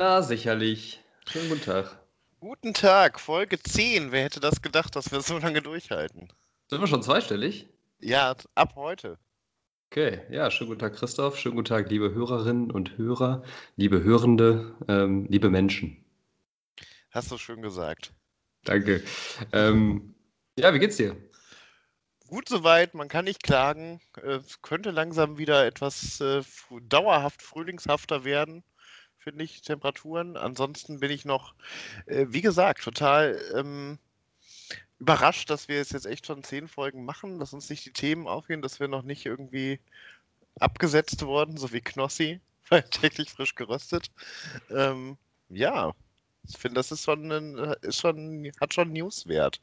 Na, sicherlich. Schönen guten Tag. Guten Tag, Folge 10. Wer hätte das gedacht, dass wir so lange durchhalten? Sind wir schon zweistellig? Ja, ab heute. Okay, ja, schönen guten Tag, Christoph. Schönen guten Tag, liebe Hörerinnen und Hörer, liebe Hörende, ähm, liebe Menschen. Hast du schön gesagt. Danke. Ähm, ja, wie geht's dir? Gut soweit, man kann nicht klagen. Es könnte langsam wieder etwas äh, dauerhaft frühlingshafter werden, finde ich, Temperaturen. Ansonsten bin ich noch, äh, wie gesagt, total ähm, überrascht, dass wir es jetzt echt schon zehn Folgen machen, dass uns nicht die Themen aufgehen, dass wir noch nicht irgendwie abgesetzt wurden, so wie Knossi, weil täglich frisch geröstet. Ähm, ja, ich finde, das ist schon, ein, ist schon, hat schon Newswert.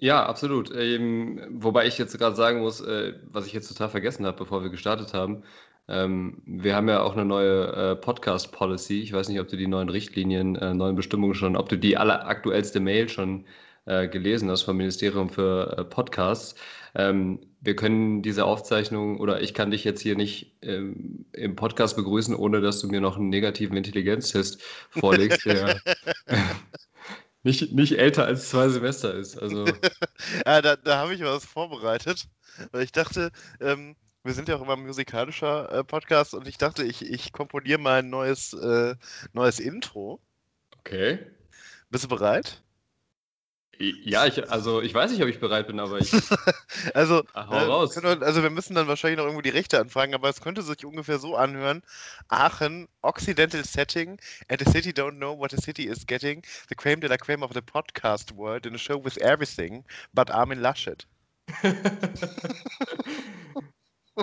Ja, absolut. Ähm, wobei ich jetzt gerade sagen muss, äh, was ich jetzt total vergessen habe, bevor wir gestartet haben. Ähm, wir haben ja auch eine neue äh, Podcast-Policy. Ich weiß nicht, ob du die neuen Richtlinien, äh, neuen Bestimmungen schon, ob du die alleraktuellste Mail schon äh, gelesen hast vom Ministerium für äh, Podcasts. Ähm, wir können diese Aufzeichnung oder ich kann dich jetzt hier nicht ähm, im Podcast begrüßen, ohne dass du mir noch einen negativen Intelligenztest vorlegst, der nicht, nicht älter als zwei Semester ist. Also. ja, da, da habe ich was vorbereitet. Weil ich dachte, ähm, wir sind ja auch immer ein musikalischer äh, Podcast und ich dachte, ich, ich komponiere mal ein neues, äh, neues Intro. Okay. Bist du bereit? Ja, ich, also ich weiß nicht, ob ich bereit bin, aber ich. also, Ach, hau äh, raus. Wir, also wir müssen dann wahrscheinlich noch irgendwo die Rechte anfragen, aber es könnte sich ungefähr so anhören. Aachen, Occidental Setting, and the city don't know what the city is getting. The claim that I claim of the podcast world in a show with everything, but Armin Laschet.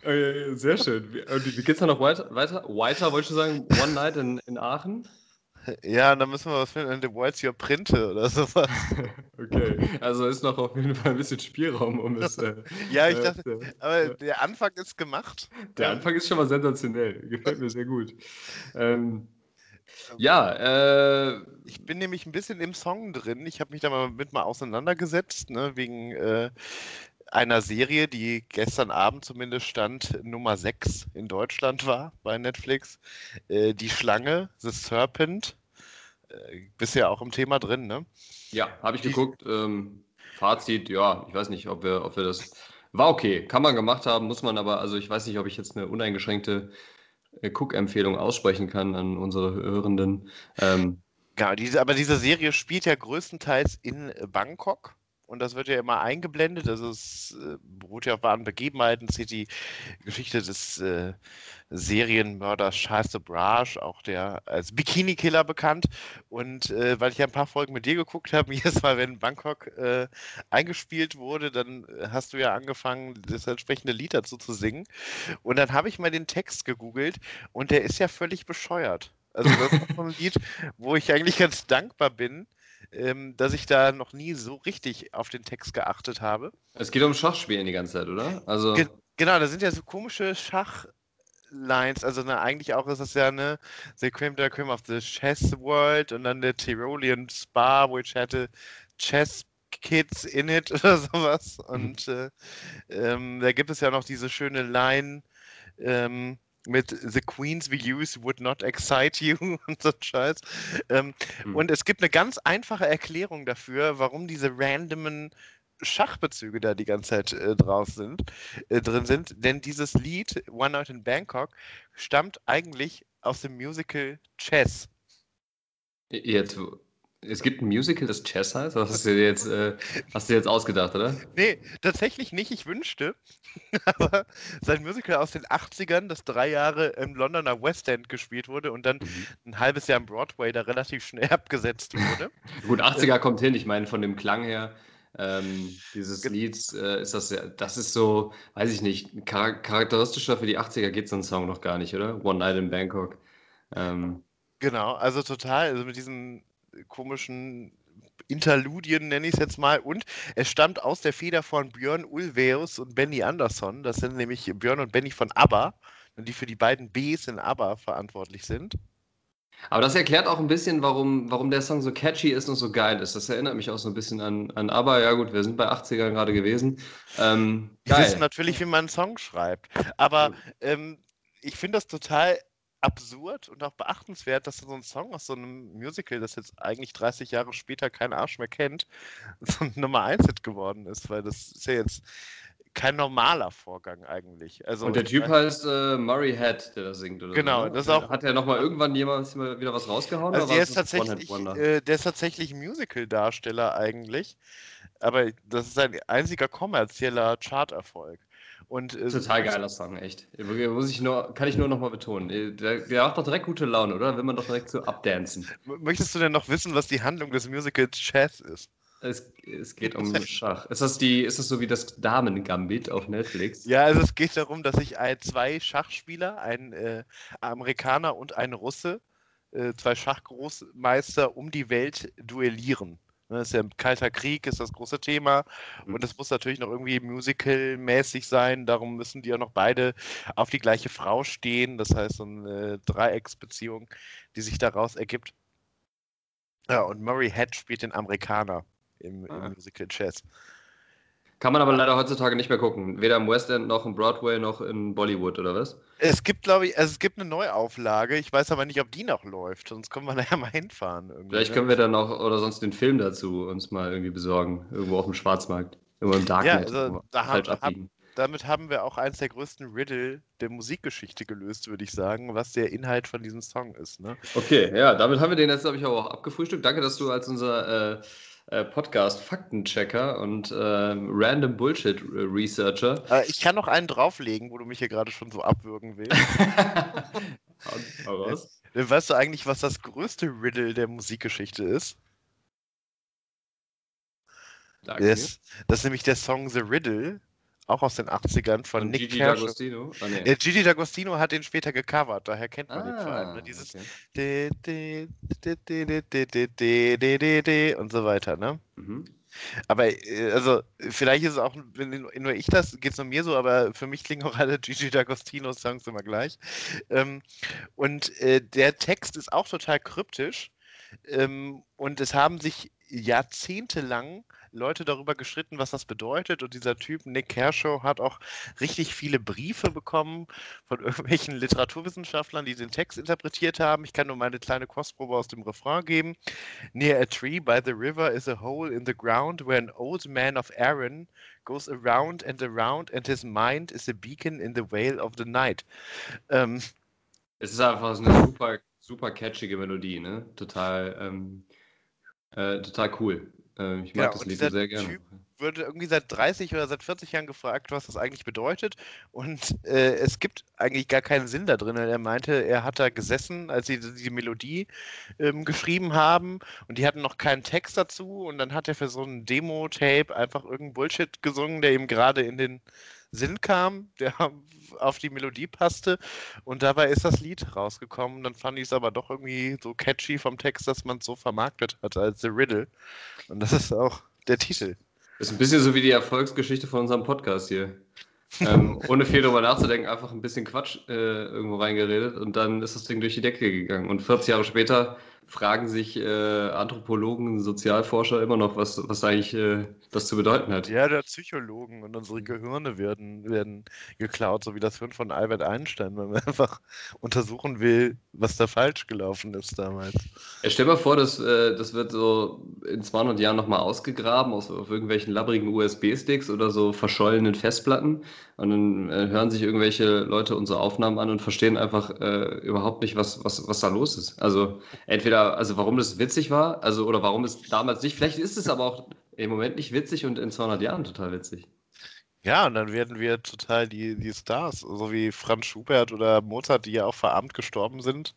Sehr schön. Wie, wie geht's dann noch weiter? Weiter, weiter wolltest du sagen, One Night in, in Aachen? Ja, dann müssen wir was finden in The World's Your Printe oder sowas. okay, also ist noch auf jeden Fall ein bisschen Spielraum, um es. Äh, ja, ich dachte, äh, aber äh, der Anfang ist gemacht. Der Anfang ist schon mal sensationell. Gefällt mir sehr gut. Ähm, ja, äh, ich bin nämlich ein bisschen im Song drin. Ich habe mich da mal mit mal auseinandergesetzt, ne, wegen äh, einer Serie, die gestern Abend zumindest stand, Nummer 6 in Deutschland war bei Netflix. Äh, die Schlange, The Serpent. Äh, bist ja auch im Thema drin, ne? Ja, habe ich die, geguckt. Ähm, Fazit, ja, ich weiß nicht, ob wir, ob wir das. War okay, kann man gemacht haben, muss man aber, also ich weiß nicht, ob ich jetzt eine uneingeschränkte äh, Cook-Empfehlung aussprechen kann an unsere Hörenden. Ähm, ja, diese, aber diese Serie spielt ja größtenteils in Bangkok und das wird ja immer eingeblendet. Also es äh, beruht ja auf wahren Begebenheiten. Es ist die Geschichte des äh, Serienmörders Charles de Brage, auch der als Bikini-Killer bekannt. Und äh, weil ich ja ein paar Folgen mit dir geguckt habe, jedes Mal, wenn Bangkok äh, eingespielt wurde, dann hast du ja angefangen, das entsprechende Lied dazu zu singen. Und dann habe ich mal den Text gegoogelt und der ist ja völlig bescheuert. Also das ist ein Lied, wo ich eigentlich ganz dankbar bin, ähm, dass ich da noch nie so richtig auf den Text geachtet habe. Es geht um Schachspielen die ganze Zeit, oder? Also... Ge genau, da sind ja so komische Schachlines. Also ne, eigentlich auch ist das ja eine The Cream, the Cream of the Chess World und dann der Tyrolean Spa, which had a chess Kids in it oder sowas. Und äh, ähm, da gibt es ja noch diese schöne Line, ähm, mit The Queens we use would not excite you und so Scheiß. Ähm, mhm. Und es gibt eine ganz einfache Erklärung dafür, warum diese randomen Schachbezüge da die ganze Zeit äh, drauf sind, äh, drin sind. Denn dieses Lied One Night in Bangkok stammt eigentlich aus dem Musical Chess. Jetzt, es gibt ein Musical, das Chess heißt? Das hast du jetzt, äh, hast du jetzt ausgedacht, oder? Nee, tatsächlich nicht. Ich wünschte. Aber sein Musical aus den 80ern, das drei Jahre im Londoner West End gespielt wurde und dann mhm. ein halbes Jahr im Broadway da relativ schnell abgesetzt wurde. Gut, 80er kommt hin. Ich meine, von dem Klang her. Ähm, dieses Lied äh, ist das ja, das ist so, weiß ich nicht, char charakteristischer für die 80er geht so ein Song noch gar nicht, oder? One Night in Bangkok. Ähm, genau, also total, also mit diesen komischen Interludien, nenne ich es jetzt mal. Und es stammt aus der Feder von Björn Ulvaeus und Benny Andersson. Das sind nämlich Björn und Benny von ABBA, die für die beiden Bs in ABBA verantwortlich sind. Aber das erklärt auch ein bisschen, warum, warum der Song so catchy ist und so geil ist. Das erinnert mich auch so ein bisschen an, an ABBA. Ja gut, wir sind bei 80ern gerade gewesen. Ähm, Wir wissen natürlich, wie man einen Song schreibt. Aber ähm, ich finde das total absurd und auch beachtenswert, dass so ein Song aus so einem Musical, das jetzt eigentlich 30 Jahre später kein Arsch mehr kennt, so ein Nummer 1 Hit geworden ist, weil das ist ja jetzt kein normaler Vorgang eigentlich. Also, und der Typ heißt äh, Murray Head, der das singt, oder Genau, so, ne? das auch. Hat er nochmal irgendwann jemals wieder was rausgehauen? Also der ist, tatsächlich, äh, der ist tatsächlich Musical-Darsteller eigentlich, aber das ist ein einziger kommerzieller Charterfolg. Und, äh, Total geiler Song, echt. Muss ich nur, kann ich nur nochmal betonen. Der, der macht doch direkt gute Laune, oder? Will man doch direkt so abdancen. Möchtest du denn noch wissen, was die Handlung des Musicals Chess ist? Es, es geht um Schach. Ist das, die, ist das so wie das Damen-Gambit auf Netflix? Ja, also es geht darum, dass sich ein, zwei Schachspieler, ein äh, Amerikaner und ein Russe, äh, zwei Schachgroßmeister um die Welt duellieren. Ne, Das ist ja ein kalter Krieg, ist das große Thema. Mhm. Und es muss natürlich noch irgendwie musical-mäßig sein. Darum müssen die ja noch beide auf die gleiche Frau stehen. Das heißt, so eine Dreiecksbeziehung, die sich daraus ergibt. Ja, und Murray Head spielt den Amerikaner im, Ah. im Musical Chess. Kann man aber leider heutzutage nicht mehr gucken. Weder im West End noch im Broadway noch in Bollywood, oder was? Es gibt, glaube ich, also es gibt eine Neuauflage. Ich weiß aber nicht, ob die noch läuft. Sonst können wir nachher mal hinfahren. Irgendwie, Vielleicht ne? können wir dann auch, oder sonst den Film dazu uns mal irgendwie besorgen. Irgendwo auf dem Schwarzmarkt. Irgendwo im Darknet. Ja, also da haben- abbiegen. Damit haben wir auch eins der größten Riddle der Musikgeschichte gelöst, würde ich sagen, was der Inhalt von diesem Song ist. Ne? Okay, ja, damit haben wir den jetzt, glaube ich, aber auch abgefrühstückt. Danke, dass du als unser äh, äh, Podcast-Faktenchecker und ähm, Random Bullshit-Researcher. Äh, ich kann noch einen drauflegen, wo du mich hier gerade schon so abwürgen willst. Hau raus. Äh, Weißt du eigentlich, was das größte Riddle der Musikgeschichte ist? Danke. Das, das ist nämlich der Song The Riddle, auch aus den 80ern von und Nick Gigi Kersh. D'Agostino? Ah, nee. äh, Gigi D'Agostino hat den später gecovert, daher kennt man ah, den vor allem. Ne? Dieses okay. und so weiter, ne? Mhm. Aber also vielleicht ist es auch, wenn nur ich das, geht es nur mir so, aber für mich klingen auch alle Gigi D'Agostino-Songs immer gleich. Ähm, und äh, der Text ist auch total kryptisch. Ähm, und es haben sich jahrzehntelang Leute darüber gestritten, was das bedeutet. Und dieser Typ, Nick Kershaw, hat auch richtig viele Briefe bekommen von irgendwelchen Literaturwissenschaftlern, die den Text interpretiert haben. Ich kann nur meine kleine Kostprobe aus dem Refrain geben. Near a tree by the river is a hole in the ground where an old man of Aaron goes around and around and his mind is a beacon in the veil of the night. Ähm, Es ist einfach eine super, super catchige Melodie, ne? Total, ähm, äh, total cool. Äh, ich mag Ja, das und Lied dieser sehr gerne. Typ- wurde irgendwie seit 30 oder seit 40 Jahren gefragt, was das eigentlich bedeutet. Und äh, es gibt eigentlich gar keinen Sinn da drin. Er meinte, er hat da gesessen, als sie die Melodie ähm, geschrieben haben und die hatten noch keinen Text dazu. Und dann hat er für so ein Demo-Tape einfach irgendeinen Bullshit gesungen, der ihm gerade in den Sinn kam, der auf die Melodie passte. Und dabei ist das Lied rausgekommen. Dann fand ich es aber doch irgendwie so catchy vom Text, dass man es so vermarktet hat als The Riddle. Und das ist auch der Titel. Das ist ein bisschen so wie die Erfolgsgeschichte von unserem Podcast hier. ähm, ohne viel drüber nachzudenken, einfach ein bisschen Quatsch äh, irgendwo reingeredet und dann ist das Ding durch die Decke gegangen. Und 40 Jahre später fragen sich äh, Anthropologen, Sozialforscher immer noch, was, was eigentlich äh, das zu bedeuten hat. Ja, der Psychologen und unsere Gehirne werden, werden geklaut, so wie das Hirn von Albert Einstein, weil man einfach untersuchen will, was da falsch gelaufen ist damals. Ja, stell mal vor, das, äh, das wird so in 200 Jahren nochmal ausgegraben aus, auf irgendwelchen labbrigen USB-Sticks oder so verschollenen Festplatten und dann äh, hören sich irgendwelche Leute unsere Aufnahmen an und verstehen einfach äh, überhaupt nicht, was, was, was da los ist. Also entweder, also warum das witzig war, also oder warum es damals nicht, vielleicht ist es aber auch im Moment nicht witzig und in 200 Jahren total witzig. Ja, und dann werden wir total die, die Stars, so wie Franz Schubert oder Mozart, die ja auch verarmt gestorben sind.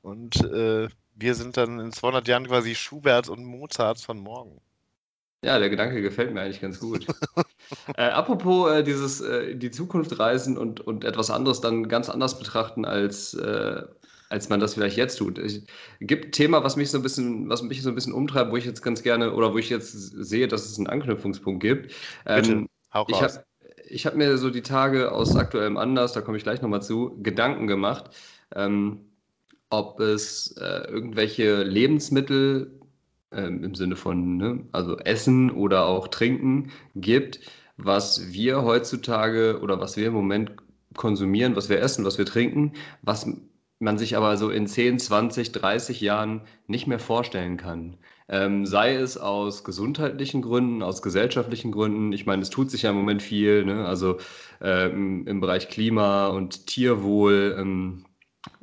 Und äh, wir sind dann in 200 Jahren quasi Schubert und Mozart von morgen. Ja, der Gedanke gefällt mir eigentlich ganz gut. äh, apropos äh, dieses äh, in die Zukunft reisen und, und etwas anderes dann ganz anders betrachten, als, äh, als man das vielleicht jetzt tut. Es gibt ein Thema, was mich so ein bisschen, was mich so ein bisschen umtreibt, wo ich jetzt ganz gerne oder wo ich jetzt sehe, dass es einen Anknüpfungspunkt gibt. Bitte, Ähm, hau ich habe ich hab mir so die Tage aus aktuellem Anlass, da komme ich gleich nochmal zu, Gedanken gemacht, ähm, ob es äh, irgendwelche Lebensmittel ähm, im Sinne von ne, also Essen oder auch Trinken gibt, was wir heutzutage oder was wir im Moment konsumieren, was wir essen, was wir trinken, was man sich aber so in 10, 20, 30 Jahren nicht mehr vorstellen kann. Ähm, sei es aus gesundheitlichen Gründen, aus gesellschaftlichen Gründen. Ich meine, es tut sich ja im Moment viel, ne? also äh, im, Bereich Klima und Tierwohl. Ähm,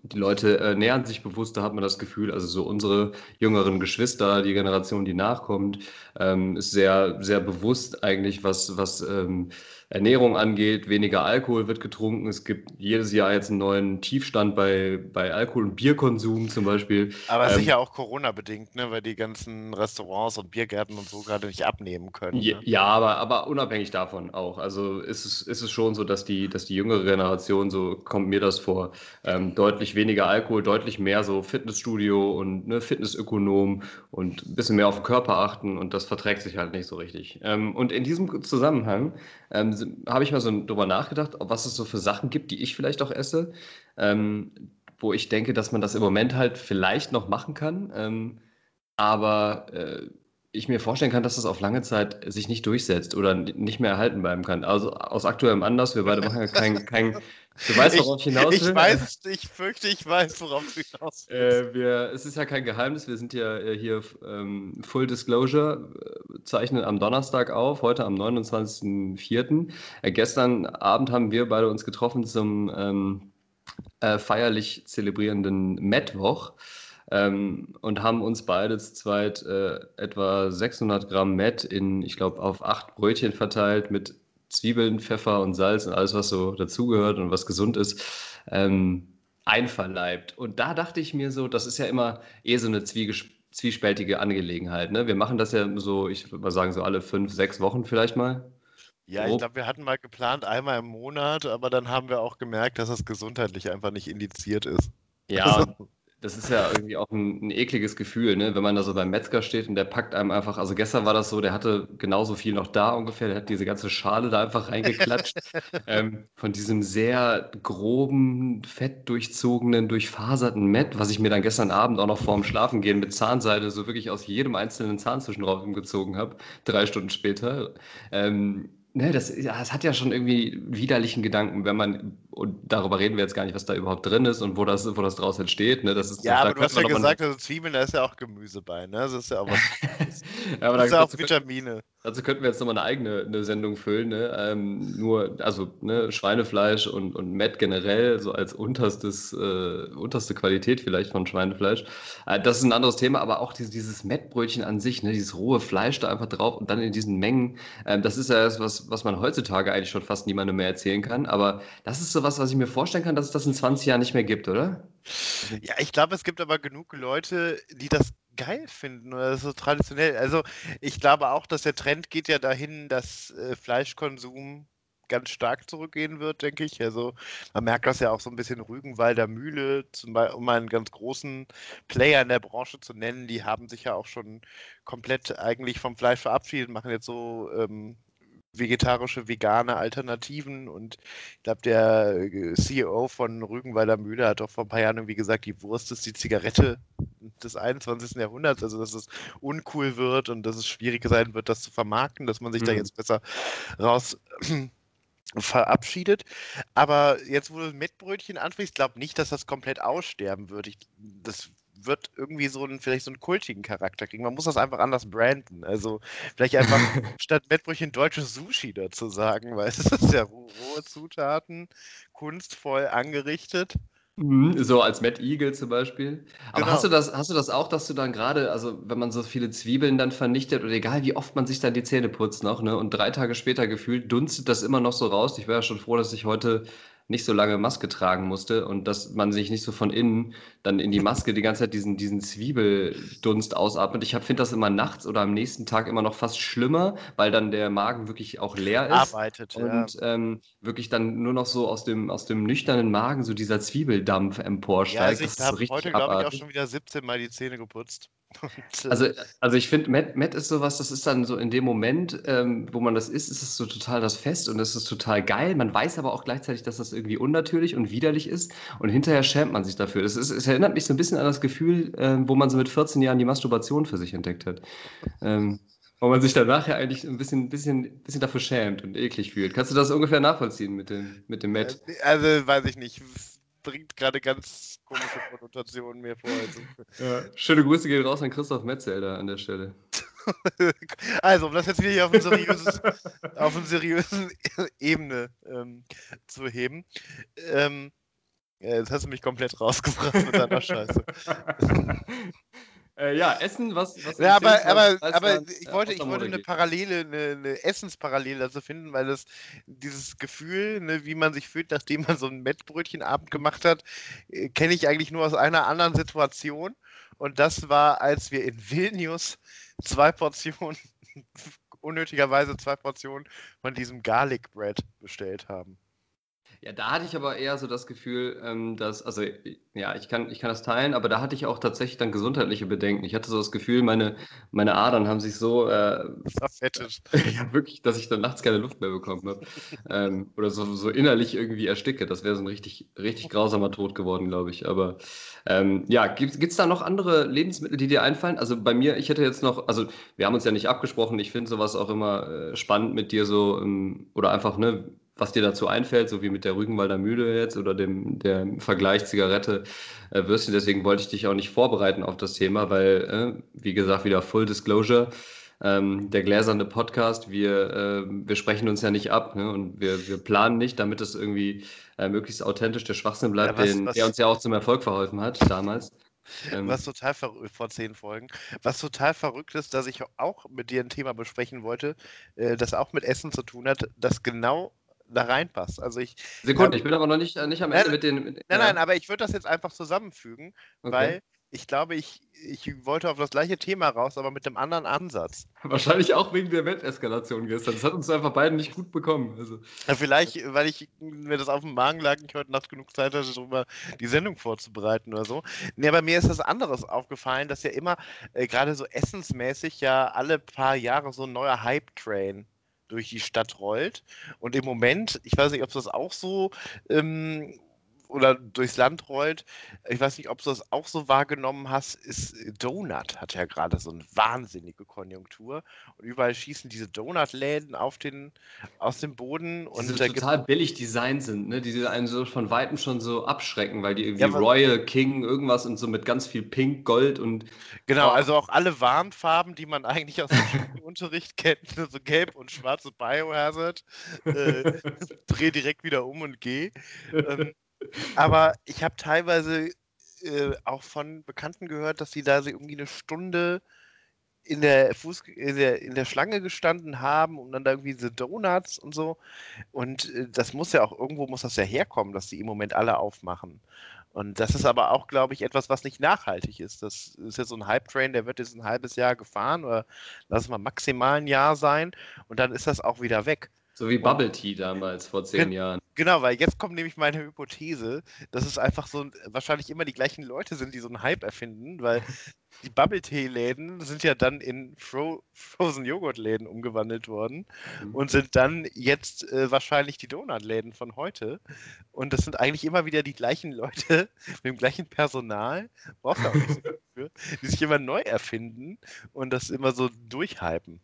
die Leute äh, nähern sich bewusst, da hat man das Gefühl, also so unsere jüngeren Geschwister, die Generation, die nachkommt, ähm, ist sehr, sehr bewusst eigentlich, was, was ähm, Ernährung angeht. Weniger Alkohol wird getrunken. Es gibt jedes Jahr jetzt einen neuen Tiefstand bei, bei Alkohol- und Bierkonsum zum Beispiel. Aber ähm, sicher auch Corona-bedingt, ne? weil die ganzen Restaurants und Biergärten und so gerade nicht abnehmen können. Ne? Ja, aber, aber unabhängig davon auch. Also ist es, ist es schon so, dass die, dass die jüngere Generation, so kommt mir das vor, ähm, deutlich weniger Alkohol, deutlich mehr so Fitnessstudio und ne, Fitnessökonom und ein bisschen mehr auf den Körper achten und das verträgt sich halt nicht so richtig. Ähm, und in diesem Zusammenhang ähm, habe ich mal so drüber nachgedacht, was es so für Sachen gibt, die ich vielleicht auch esse, ähm, wo ich denke, dass man das im Moment halt vielleicht noch machen kann, ähm, aber äh, ich mir vorstellen kann, dass das auf lange Zeit sich nicht durchsetzt oder nicht mehr erhalten bleiben kann. Also aus aktuellem Anlass, wir beide machen ja kein, kein Du weißt, worauf ich hinaus will? Ich weiß, ich fürchte, ich weiß, worauf du hinaus willst. Äh, wir, es ist ja kein Geheimnis, wir sind ja äh, hier ähm, Full Disclosure, äh, zeichnen am Donnerstag auf, heute am 29.04. Äh, gestern Abend haben wir beide uns getroffen zum ähm, äh, feierlich zelebrierenden Mettwoch. Ähm, und haben uns beide zu zweit äh, etwa 600 Gramm Met in, ich glaube, auf acht Brötchen verteilt mit Zwiebeln, Pfeffer und Salz und alles, was so dazugehört und was gesund ist, ähm, einverleibt. Und da dachte ich mir so, das ist ja immer eh so eine zwiespältige Angelegenheit. Ne? Wir machen das ja so, ich würde mal sagen, so alle fünf, sechs Wochen vielleicht mal. Ja, ich glaube, wir hatten mal geplant einmal im Monat, aber dann haben wir auch gemerkt, dass das gesundheitlich einfach nicht indiziert ist. Ja, Das ist ja irgendwie auch ein, ein, ekliges Gefühl, ne? wenn man da so beim Metzger steht und der packt einem einfach, also gestern war das so, der hatte genauso viel noch da ungefähr, der hat diese ganze Schale da einfach reingeklatscht. ähm, von diesem sehr groben, fettdurchzogenen, durchfaserten Mett, was ich mir dann gestern Abend auch noch vorm Schlafengehen mit Zahnseide so wirklich aus jedem einzelnen Zahn zwischenraum gezogen habe, drei Stunden später. Ähm, ne, das, das hat ja schon irgendwie widerlichen Gedanken, wenn man, und darüber reden wir jetzt gar nicht, was da überhaupt drin ist und wo das, wo das draus entsteht. Ne? Das ist, ja, aber du hast ja gesagt, also Zwiebeln, da ist ja auch Gemüse bei, ne? Das ist ja auch was. ja, aber das ist ja auch Vitamine. Dazu könnten wir jetzt nochmal eine eigene eine Sendung füllen, ne? Ähm, nur, also ne, Schweinefleisch und, und Met generell, so als unterstes, äh, unterste Qualität vielleicht von Schweinefleisch. Äh, das ist ein anderes Thema, aber auch dieses, dieses Mettbrötchen an sich, ne, dieses rohe Fleisch da einfach drauf und dann in diesen Mengen, äh, das ist ja das, was, was man heutzutage eigentlich schon fast niemandem mehr erzählen kann. Aber das ist so was, was ich mir vorstellen kann, dass es das in 20 Jahren nicht mehr gibt, oder? Ja, ich glaube, es gibt aber genug Leute, die das geil finden oder so traditionell. Also ich glaube auch, dass der Trend geht ja dahin, dass äh, Fleischkonsum ganz stark zurückgehen wird, denke ich. Also man merkt das ja auch so ein bisschen Rügenwalder Mühle, zum Beispiel, um einen ganz großen Player in der Branche zu nennen, die haben sich ja auch schon komplett eigentlich vom Fleisch verabschiedet, machen jetzt so ähm, vegetarische, vegane Alternativen. Und ich glaube, der äh, CEO von Rügenwalder Mühle hat doch vor ein paar Jahren irgendwie gesagt, die Wurst ist die Zigarette des 21. Jahrhunderts, also dass es uncool wird und dass es schwieriger sein wird, das zu vermarkten, dass man sich mhm. da jetzt besser raus verabschiedet. Aber jetzt, wo du Mettbrötchen ich glaube nicht, dass das komplett aussterben wird. Ich, das wird irgendwie so einen, vielleicht so einen kultigen Charakter kriegen. Man muss das einfach anders branden. Also vielleicht einfach statt Mettbrötchen deutsches Sushi dazu sagen, weil es ist ja rohe Zutaten, kunstvoll angerichtet. Mhm, so als Matt Eagle zum Beispiel. Aber genau. hast du das, hast du das auch, dass du dann gerade, also wenn man so viele Zwiebeln dann vernichtet oder egal wie oft man sich dann die Zähne putzt noch, ne, und drei Tage später gefühlt dunstet das immer noch so raus. Ich wäre ja schon froh, dass ich heute nicht so lange Maske tragen musste und dass man sich nicht so von innen dann in die Maske die ganze Zeit diesen, diesen Zwiebeldunst ausatmet. Ich finde das immer nachts oder am nächsten Tag immer noch fast schlimmer, weil dann der Magen wirklich auch leer ist. Arbeitet, und ja. ähm, wirklich dann nur noch so aus dem, aus dem nüchternen Magen so dieser Zwiebeldampf emporsteigt. Ja, also ich habe heute, glaube ich, auch schon wieder 17 Mal die Zähne geputzt. Also, also ich finde, Matt, Matt ist sowas, das ist dann so in dem Moment, ähm, wo man das isst, ist es so total das Fest und es ist total geil. Man weiß aber auch gleichzeitig, dass das irgendwie unnatürlich und widerlich ist und hinterher schämt man sich dafür. Das ist, es erinnert mich so ein bisschen an das Gefühl, äh, wo man so mit 14 Jahren die Masturbation für sich entdeckt hat. Ähm, wo man sich danach ja eigentlich ein bisschen, bisschen, bisschen dafür schämt und eklig fühlt. Kannst du das ungefähr nachvollziehen mit dem, mit dem Matt? Also weiß ich nicht bringt gerade ganz komische Konnotationen mir vor. Also. Ja. Schöne Grüße gehen raus an Christoph Metzelder an der Stelle. also, um das jetzt wieder hier auf eine, seriöses, auf eine seriösen Ebene ähm, zu heben. Ähm, jetzt hast du mich komplett rausgebracht mit deiner Scheiße. Äh, ja, Essen, was. was ja, aber, aber, aber ich wollte, ich wollte eine Parallele, eine, eine Essensparallele dazu finden, weil das dieses Gefühl, ne, wie man sich fühlt, nachdem man so ein Mettbrötchenabend gemacht hat, äh, kenne ich eigentlich nur aus einer anderen Situation. Und das war, als wir in Vilnius zwei Portionen, unnötigerweise zwei Portionen von diesem Garlic Bread bestellt haben. Ja, da hatte ich aber eher so das Gefühl, ähm, dass, also ja, ich kann, ich kann das teilen, aber da hatte ich auch tatsächlich dann gesundheitliche Bedenken. Ich hatte so das Gefühl, meine, meine Adern haben sich so äh, verfettet. ja, wirklich, dass ich dann nachts keine Luft mehr bekommen habe. ähm, oder so, so innerlich irgendwie ersticke. Das wäre so ein richtig, richtig grausamer Tod geworden, glaube ich. Aber ähm, ja, gibt es da noch andere Lebensmittel, die dir einfallen? Also bei mir, ich hätte jetzt noch, also wir haben uns ja nicht abgesprochen, ich finde sowas auch immer äh, spannend mit dir so, ähm, oder einfach, ne, was dir dazu einfällt, so wie mit der Rügenwalder Mühle jetzt oder dem der Vergleich Zigarette, äh, Würstchen. Deswegen wollte ich dich auch nicht vorbereiten auf das Thema, weil, äh, wie gesagt, wieder Full Disclosure. Ähm, der gläserne Podcast, wir, äh, wir sprechen uns ja nicht ab ne? und wir, wir planen nicht, damit es irgendwie äh, möglichst authentisch der Schwachsinn bleibt, ja, was, den, was, der uns ja auch zum Erfolg verholfen hat damals. Ähm, was total verrückt, vor zehn Folgen, was total verrückt ist, dass ich auch mit dir ein Thema besprechen wollte, äh, das auch mit Essen zu tun hat, das genau da reinpasst. Also ich. Sekunde, ich bin aber noch nicht, äh, nicht am Ende nein, mit den. Mit, nein, ja. nein, aber ich würde das jetzt einfach zusammenfügen, okay. weil ich glaube, ich, ich wollte auf das gleiche Thema raus, aber mit einem anderen Ansatz. Wahrscheinlich auch wegen der Welteskalation gestern. Das hat uns einfach beiden nicht gut bekommen. Also. Ja, vielleicht, weil ich mir das auf dem Magen lag und ich heute Nacht genug Zeit hatte, darüber die Sendung vorzubereiten oder so. Nee, aber mir ist das anderes aufgefallen, dass ja immer, äh, gerade so essensmäßig, ja alle paar Jahre so ein neuer Hype-Train durch die Stadt rollt. Und im Moment, ich weiß nicht, ob das auch so ähm, oder durchs Land rollt. Ich weiß nicht, ob du das auch so wahrgenommen hast, ist Donut hat ja gerade so eine wahnsinnige Konjunktur und überall schießen diese Donut-Läden auf den, aus dem Boden. Die und so total billig Design sind, ne? die einen so von Weitem schon so abschrecken, weil die irgendwie ja, Royal King irgendwas und so mit ganz viel Pink, Gold und Genau, oh. also auch alle Warnfarben, die man eigentlich aus dem Unterricht kennt, ne? so gelb und schwarze Biohazard. Äh, dreh direkt wieder um und geh. Ähm, aber ich habe teilweise äh, auch von Bekannten gehört, dass sie da so irgendwie eine Stunde in der, Fuß, in der, in der Schlange gestanden haben und dann da irgendwie diese Donuts und so. Und äh, das muss ja auch, irgendwo muss das ja herkommen, dass die im Moment alle aufmachen. Und das ist aber auch, glaube ich, etwas, was nicht nachhaltig ist. Das ist jetzt so ein Hype-Train, der wird jetzt ein halbes Jahr gefahren oder lass es mal maximal ein Jahr sein und dann ist das auch wieder weg. So wie Bubble Tea damals vor zehn Jahren. Genau, weil jetzt kommt nämlich meine Hypothese, dass es einfach so wahrscheinlich immer die gleichen Leute sind, die so einen Hype erfinden, weil die Bubble Tea Läden sind ja dann in Fro Frozen Joghurt Läden umgewandelt worden mhm. und sind dann jetzt äh, wahrscheinlich die Donut Läden von heute. Und das sind eigentlich immer wieder die gleichen Leute mit dem gleichen Personal, braucht auch nicht so für, die sich immer neu erfinden und das immer so durchhypen.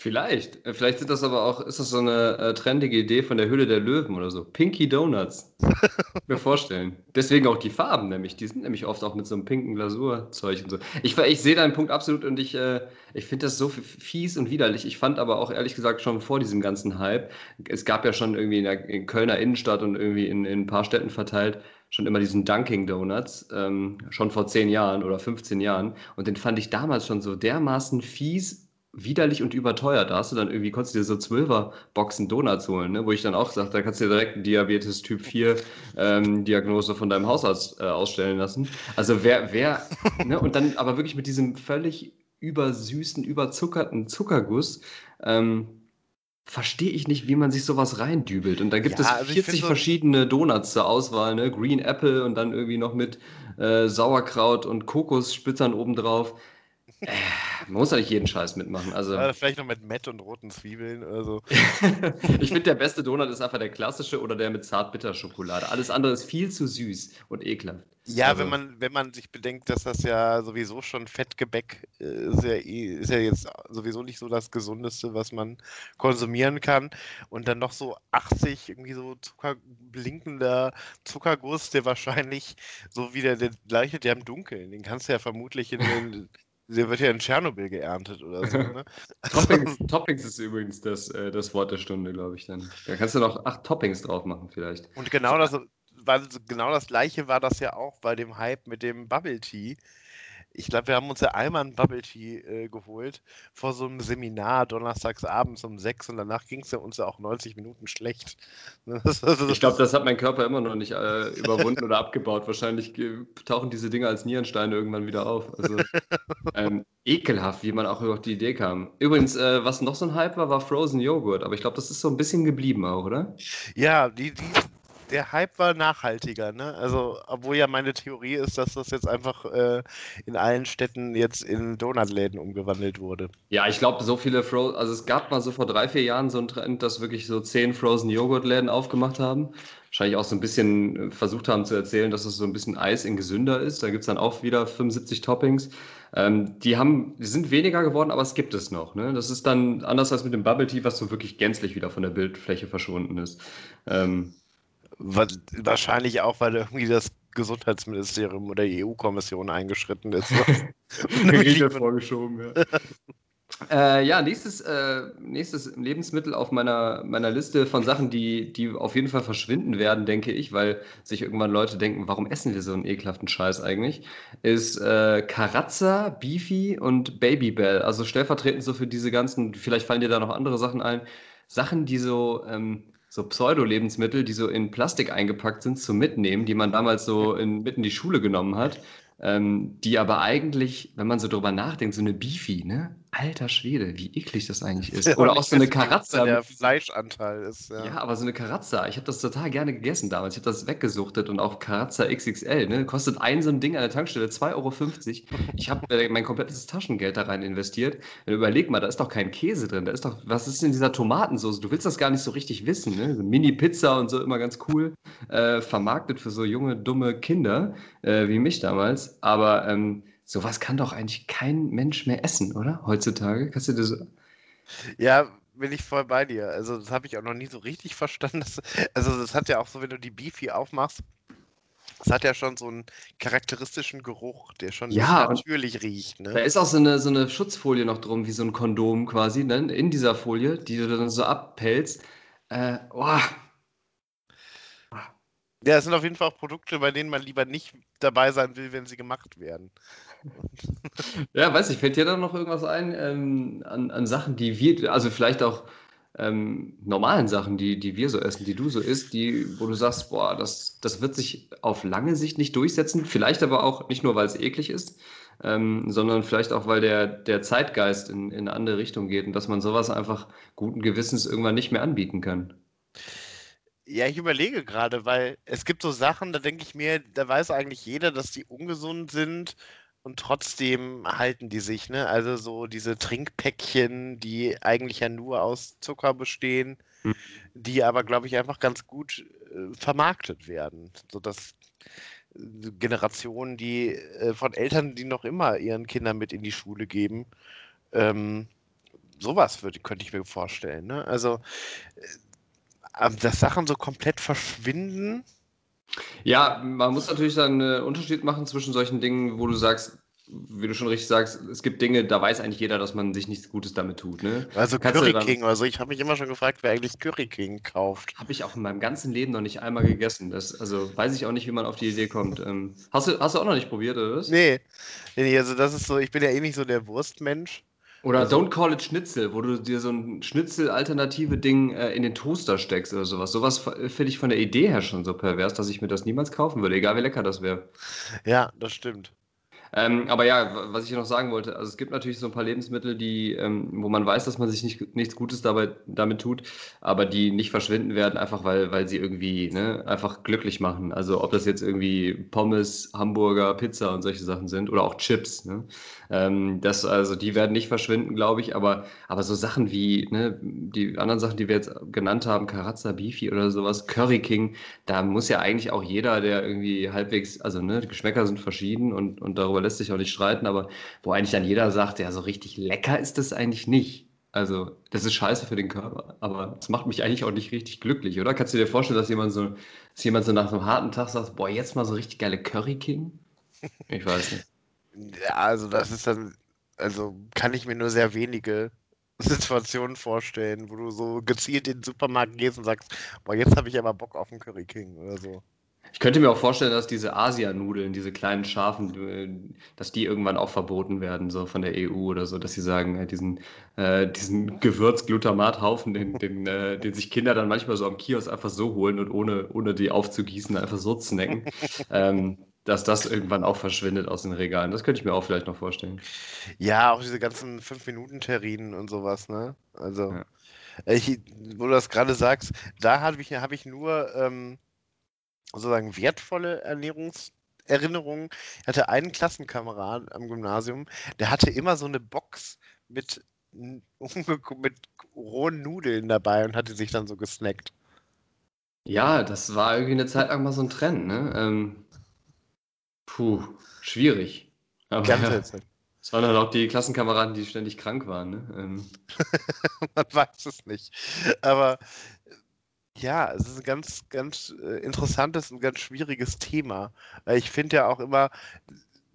Vielleicht. Äh, vielleicht sind das aber auch, ist das so eine äh, trendige Idee von der Hülle der Löwen oder so. Pinky Donuts. mir vorstellen. Deswegen auch die Farben nämlich. Die sind nämlich oft auch mit so einem pinken Glasurzeug und so. Ich, ich sehe deinen Punkt absolut und ich, äh, ich finde das so fies und widerlich. Ich fand aber auch ehrlich gesagt schon vor diesem ganzen Hype, es gab ja schon irgendwie in der in Kölner Innenstadt und irgendwie in, in ein paar Städten verteilt, schon immer diesen Dunking Donuts, ähm, schon vor zehn Jahren oder 15 Jahren. Und den fand ich damals schon so dermaßen fies widerlich und überteuert. Da hast du dann irgendwie, konntest du dir so 12er Boxen Donuts holen, ne? wo ich dann auch sagte, da kannst du dir direkt einen Diabetes Typ 4 ähm, Diagnose von deinem Hausarzt äh, ausstellen lassen. Also wer, wer, ne? und dann aber wirklich mit diesem völlig übersüßen, überzuckerten Zuckerguss, ähm, verstehe ich nicht, wie man sich sowas reindübelt. Und da gibt ja, es also 40 verschiedene Donuts zur Auswahl, ne? Green Apple und dann irgendwie noch mit äh, Sauerkraut und Kokossplittern obendrauf man muss doch nicht jeden Scheiß mitmachen. Also, Ja, vielleicht noch mit Mett und roten Zwiebeln oder so. ich finde, der beste Donut ist einfach der klassische oder der mit Zartbitterschokolade. Alles andere ist viel zu süß und ekelhaft. Ja, Also- wenn man, wenn man sich bedenkt, dass das ja sowieso schon Fettgebäck äh, ist ja, eh- ist ja jetzt sowieso nicht so das Gesundeste, was man konsumieren kann. Und dann noch so 80 irgendwie so Zucker, blinkender Zuckerguss, der wahrscheinlich so wie der, der gleiche, der im Dunkeln, den kannst du ja vermutlich in den, der wird ja in Tschernobyl geerntet oder so, ne? Toppings, Toppings ist übrigens das, äh, das Wort der Stunde, glaube ich dann. Da kannst du noch acht Toppings drauf machen, vielleicht. Und genau das, weil genau das gleiche war das ja auch bei dem Hype mit dem Bubble Tea. Ich glaube, wir haben uns ja einmal ein Bubble Tea äh, geholt vor so einem Seminar donnerstags abends um sechs und danach ging es ja uns ja auch 90 Minuten schlecht. Ne, Ich glaube, das hat mein Körper immer noch nicht äh, überwunden oder abgebaut. Wahrscheinlich tauchen diese Dinge als Nierensteine irgendwann wieder auf. Also ähm, ekelhaft, wie man auch auf die Idee kam. Übrigens, äh, was noch so ein Hype war, war Frozen Joghurt. Aber ich glaube, das ist so ein bisschen geblieben auch, oder? Ja, die, die, der Hype war nachhaltiger, ne? Also, obwohl ja meine Theorie ist, dass das jetzt einfach äh, in allen Städten jetzt in Donutläden umgewandelt wurde. Ja, ich glaube, so viele Frozen, also es gab mal so vor drei, vier Jahren so einen Trend, dass wirklich so zehn Frozen Joghurt-Läden aufgemacht haben. Wahrscheinlich auch so ein bisschen äh, versucht haben zu erzählen, dass es so ein bisschen Eis in gesünder ist. Da gibt es dann auch wieder 75 Toppings. Ähm, die haben, die sind weniger geworden, aber es gibt es noch. Ne? Das ist dann anders als mit dem Bubble Tea, was so wirklich gänzlich wieder von der Bildfläche verschwunden ist. Ähm, Wahrscheinlich auch, weil irgendwie das Gesundheitsministerium oder die EU-Kommission eingeschritten ist. Riegel vorgeschoben, ja. Äh, ja, nächstes, äh, nächstes Lebensmittel auf meiner, meiner Liste von Sachen, die, die auf jeden Fall verschwinden werden, denke ich, weil sich irgendwann Leute denken, warum essen wir so einen ekelhaften Scheiß eigentlich, ist äh, Carazza, Beefy und Babybel. Also stellvertretend so für diese ganzen, vielleicht fallen dir da noch andere Sachen ein, Sachen, die so, ähm, so Pseudo-Lebensmittel, die so in Plastik eingepackt sind, zum Mitnehmen, die man damals so in, mit in die Schule genommen hat. Ähm, die aber eigentlich, wenn man so drüber nachdenkt, so eine Beefy, ne? Alter Schwede, wie eklig das eigentlich ist. Oder auch so eine Carazza. Der Fleischanteil ist. Ja. ja, aber so eine Carazza, ich habe das total gerne gegessen damals. Ich habe das weggesuchtet und auch Carazza XXL, ne? Kostet ein so ein Ding an der Tankstelle 2,50 Euro. Ich habe äh, mein komplettes Taschengeld da rein investiert. Und überleg mal, da ist doch kein Käse drin. Da ist doch, was ist in dieser Tomatensoße? Du willst das gar nicht so richtig wissen, ne? So Mini-Pizza und so immer ganz cool äh, vermarktet für so junge, dumme Kinder, äh, wie mich damals. Aber ähm, sowas kann doch eigentlich kein Mensch mehr essen, oder? Heutzutage. Kannst du so. ja, bin ich voll bei dir. Also, das habe ich auch noch nie so richtig verstanden. Das, also, das hat ja auch so, wenn du die Beefy aufmachst, das hat ja schon so einen charakteristischen Geruch, der schon Ja, natürlich riecht. Da Ne? ist auch so eine, so eine Schutzfolie noch drum, wie so ein Kondom quasi, ne? in dieser Folie, die du dann so abpellst. Äh, boah, Ja, es sind auf jeden Fall auch Produkte, bei denen man lieber nicht dabei sein will, wenn sie gemacht werden. Ja, weiß ich, fällt dir da noch irgendwas ein ähm, an, an Sachen, die wir, also vielleicht auch ähm, normalen Sachen, die, die wir so essen, die du so isst, die, wo du sagst, boah, das, das wird sich auf lange Sicht nicht durchsetzen, vielleicht aber auch nicht nur, weil es eklig ist, ähm, sondern vielleicht auch, weil der, der Zeitgeist in, in eine andere Richtung geht und dass man sowas einfach guten Gewissens irgendwann nicht mehr anbieten kann. Ja, ich überlege gerade, weil es gibt so Sachen, da denke ich mir, da weiß eigentlich jeder, dass die ungesund sind und trotzdem halten die sich, ne? Also so diese Trinkpäckchen, die eigentlich ja nur aus Zucker bestehen, Mhm. die aber, glaube ich, einfach ganz gut äh, vermarktet werden, sodass äh, Generationen, die äh, von Eltern, die noch immer ihren Kindern mit in die Schule geben, ähm, sowas würde, könnte ich mir vorstellen, ne? Also aber dass Sachen so komplett verschwinden. Ja, man muss natürlich dann einen Unterschied machen zwischen solchen Dingen, wo du sagst, wie du schon richtig sagst, es gibt Dinge, da weiß eigentlich jeder, dass man sich nichts Gutes damit tut. Ne? Also Kannst Curry King oder so. Ich habe mich immer schon gefragt, wer eigentlich Curry King kauft. Habe ich auch in meinem ganzen Leben noch nicht einmal gegessen. Das, also weiß ich auch nicht, wie man auf die Idee kommt. Ähm, hast, du, hast du auch noch nicht probiert, oder was? Nee, nee, nee, also das ist so, ich bin ja eh nicht so der Wurstmensch. Oder Also- Don't Call It Schnitzel, wo du dir so ein Schnitzel-alternative Ding äh, in den Toaster steckst oder sowas. Sowas f- finde ich von der Idee her schon so pervers, dass ich mir das niemals kaufen würde, egal wie lecker das wäre. Ja, das stimmt. Ähm, aber ja, was ich noch sagen wollte, also es gibt natürlich so ein paar Lebensmittel, die, ähm, wo man weiß, dass man sich nicht, nichts Gutes dabei, damit tut, aber die nicht verschwinden werden, einfach weil, weil sie irgendwie ne, einfach glücklich machen. Also ob das jetzt irgendwie Pommes, Hamburger, Pizza und solche Sachen sind oder auch Chips. Ne? Ähm, das, also die werden nicht verschwinden, glaube ich, aber, aber so Sachen wie, ne, die anderen Sachen, die wir jetzt genannt haben, Karazza Beefy oder sowas, Curry King, da muss ja eigentlich auch jeder, der irgendwie halbwegs, also ne, Geschmäcker sind verschieden und, und darüber lässt sich auch nicht streiten, aber wo eigentlich dann jeder sagt, ja, so richtig lecker ist das eigentlich nicht. Also, das ist scheiße für den Körper, aber es macht mich eigentlich auch nicht richtig glücklich, oder? Kannst du dir vorstellen, dass jemand so, dass jemand so nach einem harten Tag sagt, boah, jetzt mal so richtig geile Curry King? Ich weiß nicht. Ja, also das ist dann, also kann ich mir nur sehr wenige Situationen vorstellen, wo du so gezielt in den Supermarkt gehst und sagst, boah, jetzt habe ich aber Bock auf einen Curry King oder so. Ich könnte mir auch vorstellen, dass diese Asianudeln, diese kleinen scharfen, dass die irgendwann auch verboten werden, so von der EU oder so, dass sie sagen, diesen, äh, diesen Gewürzglutamathaufen, den, den, äh, den sich Kinder dann manchmal so am Kiosk einfach so holen und ohne, ohne die aufzugießen einfach so snacken. ähm, dass das irgendwann auch verschwindet aus den Regalen. Das könnte ich mir auch vielleicht noch vorstellen. Ja, auch diese ganzen 5-Minuten-Terrinen und sowas, ne? Also, ja. ich, wo du das gerade sagst, da habe ich, hab ich nur ähm, sozusagen wertvolle Ernährungserinnerungen. Ich hatte einen Klassenkamerad am Gymnasium, der hatte immer so eine Box mit, mit rohen Nudeln dabei und hatte sich dann so gesnackt. Ja, das war irgendwie eine Zeit lang mal so ein Trend, ne? Ähm, Puh, schwierig. Aber ja, es waren dann auch die Klassenkameraden, die ständig krank waren. Ne? Ähm. Man weiß es nicht. Aber ja, es ist ein ganz, ganz äh, interessantes und ganz schwieriges Thema. Weil ich finde ja auch immer,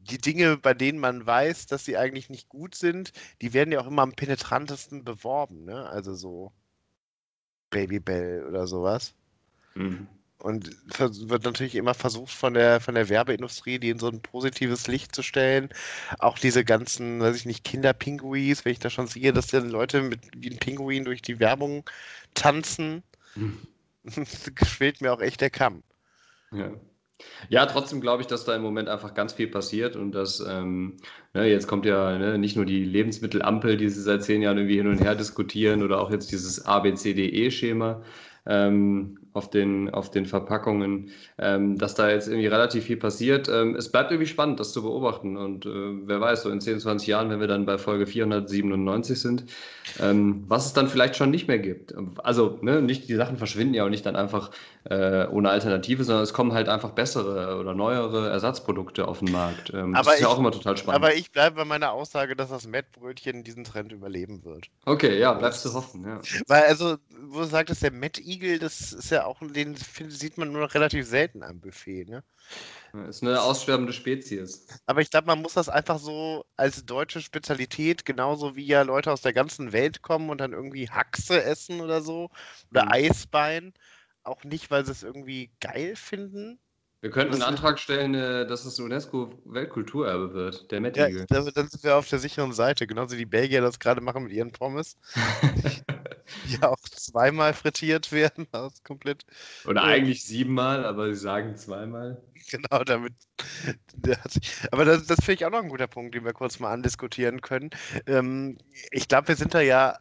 die Dinge, bei denen man weiß, dass sie eigentlich nicht gut sind, die werden ja auch immer am penetrantesten beworben. Ne? Also so Babybell oder sowas. Mhm. Und wird natürlich immer versucht von der, von der Werbeindustrie, die in so ein positives Licht zu stellen. Auch diese ganzen, weiß ich nicht, Kinderpinguis, wenn ich da schon sehe, dass dann Leute mit wie ein Pinguin durch die Werbung tanzen, hm. schwillt mir auch echt der Kamm. Ja. Ja, trotzdem glaube ich, dass da im Moment einfach ganz viel passiert und dass ähm, ne, jetzt kommt ja ne, nicht nur die Lebensmittelampel, die sie seit zehn Jahren irgendwie hin und her diskutieren oder auch jetzt dieses ABCDE-Schema, ähm, auf, den, auf den Verpackungen, ähm, dass da jetzt irgendwie relativ viel passiert. Ähm, es bleibt irgendwie spannend, das zu beobachten. Und äh, wer weiß, so in 10, 20 Jahren, wenn wir dann bei Folge 497 sind, ähm, was es dann vielleicht schon nicht mehr gibt. Also, ne, nicht, die Sachen verschwinden ja auch nicht dann einfach äh, ohne Alternative, sondern es kommen halt einfach bessere oder neuere Ersatzprodukte auf den Markt. Ähm, aber das ist ich, ja auch immer total spannend. Aber ich bleibe bei meiner Aussage, dass das Mettbrötchen diesen Trend überleben wird. Okay, ja, bleibst du hoffen, ja. Weil, also, wo du sagtest, der Mettigel, das ist ja auch, den sieht man nur noch relativ selten am Buffet, ne? Ist eine aussterbende Spezies. Aber ich glaube, man muss das einfach so als deutsche Spezialität, genauso wie ja Leute aus der ganzen Welt kommen und dann irgendwie Haxe essen oder so, oder mhm. Eisbein, auch nicht, weil sie es irgendwie geil finden, wir könnten einen Antrag stellen, äh, dass es UNESCO-Weltkulturerbe wird, der Mettigel. Ja, dann sind wir auf der sicheren Seite, genauso wie die Belgier das gerade machen mit ihren Pommes. ja auch zweimal frittiert werden. Das komplett. Oder eigentlich siebenmal, aber sie sagen zweimal. Genau, damit. aber das, das finde ich auch noch ein guter Punkt, den wir kurz mal andiskutieren können. Ähm, ich glaube, wir sind da ja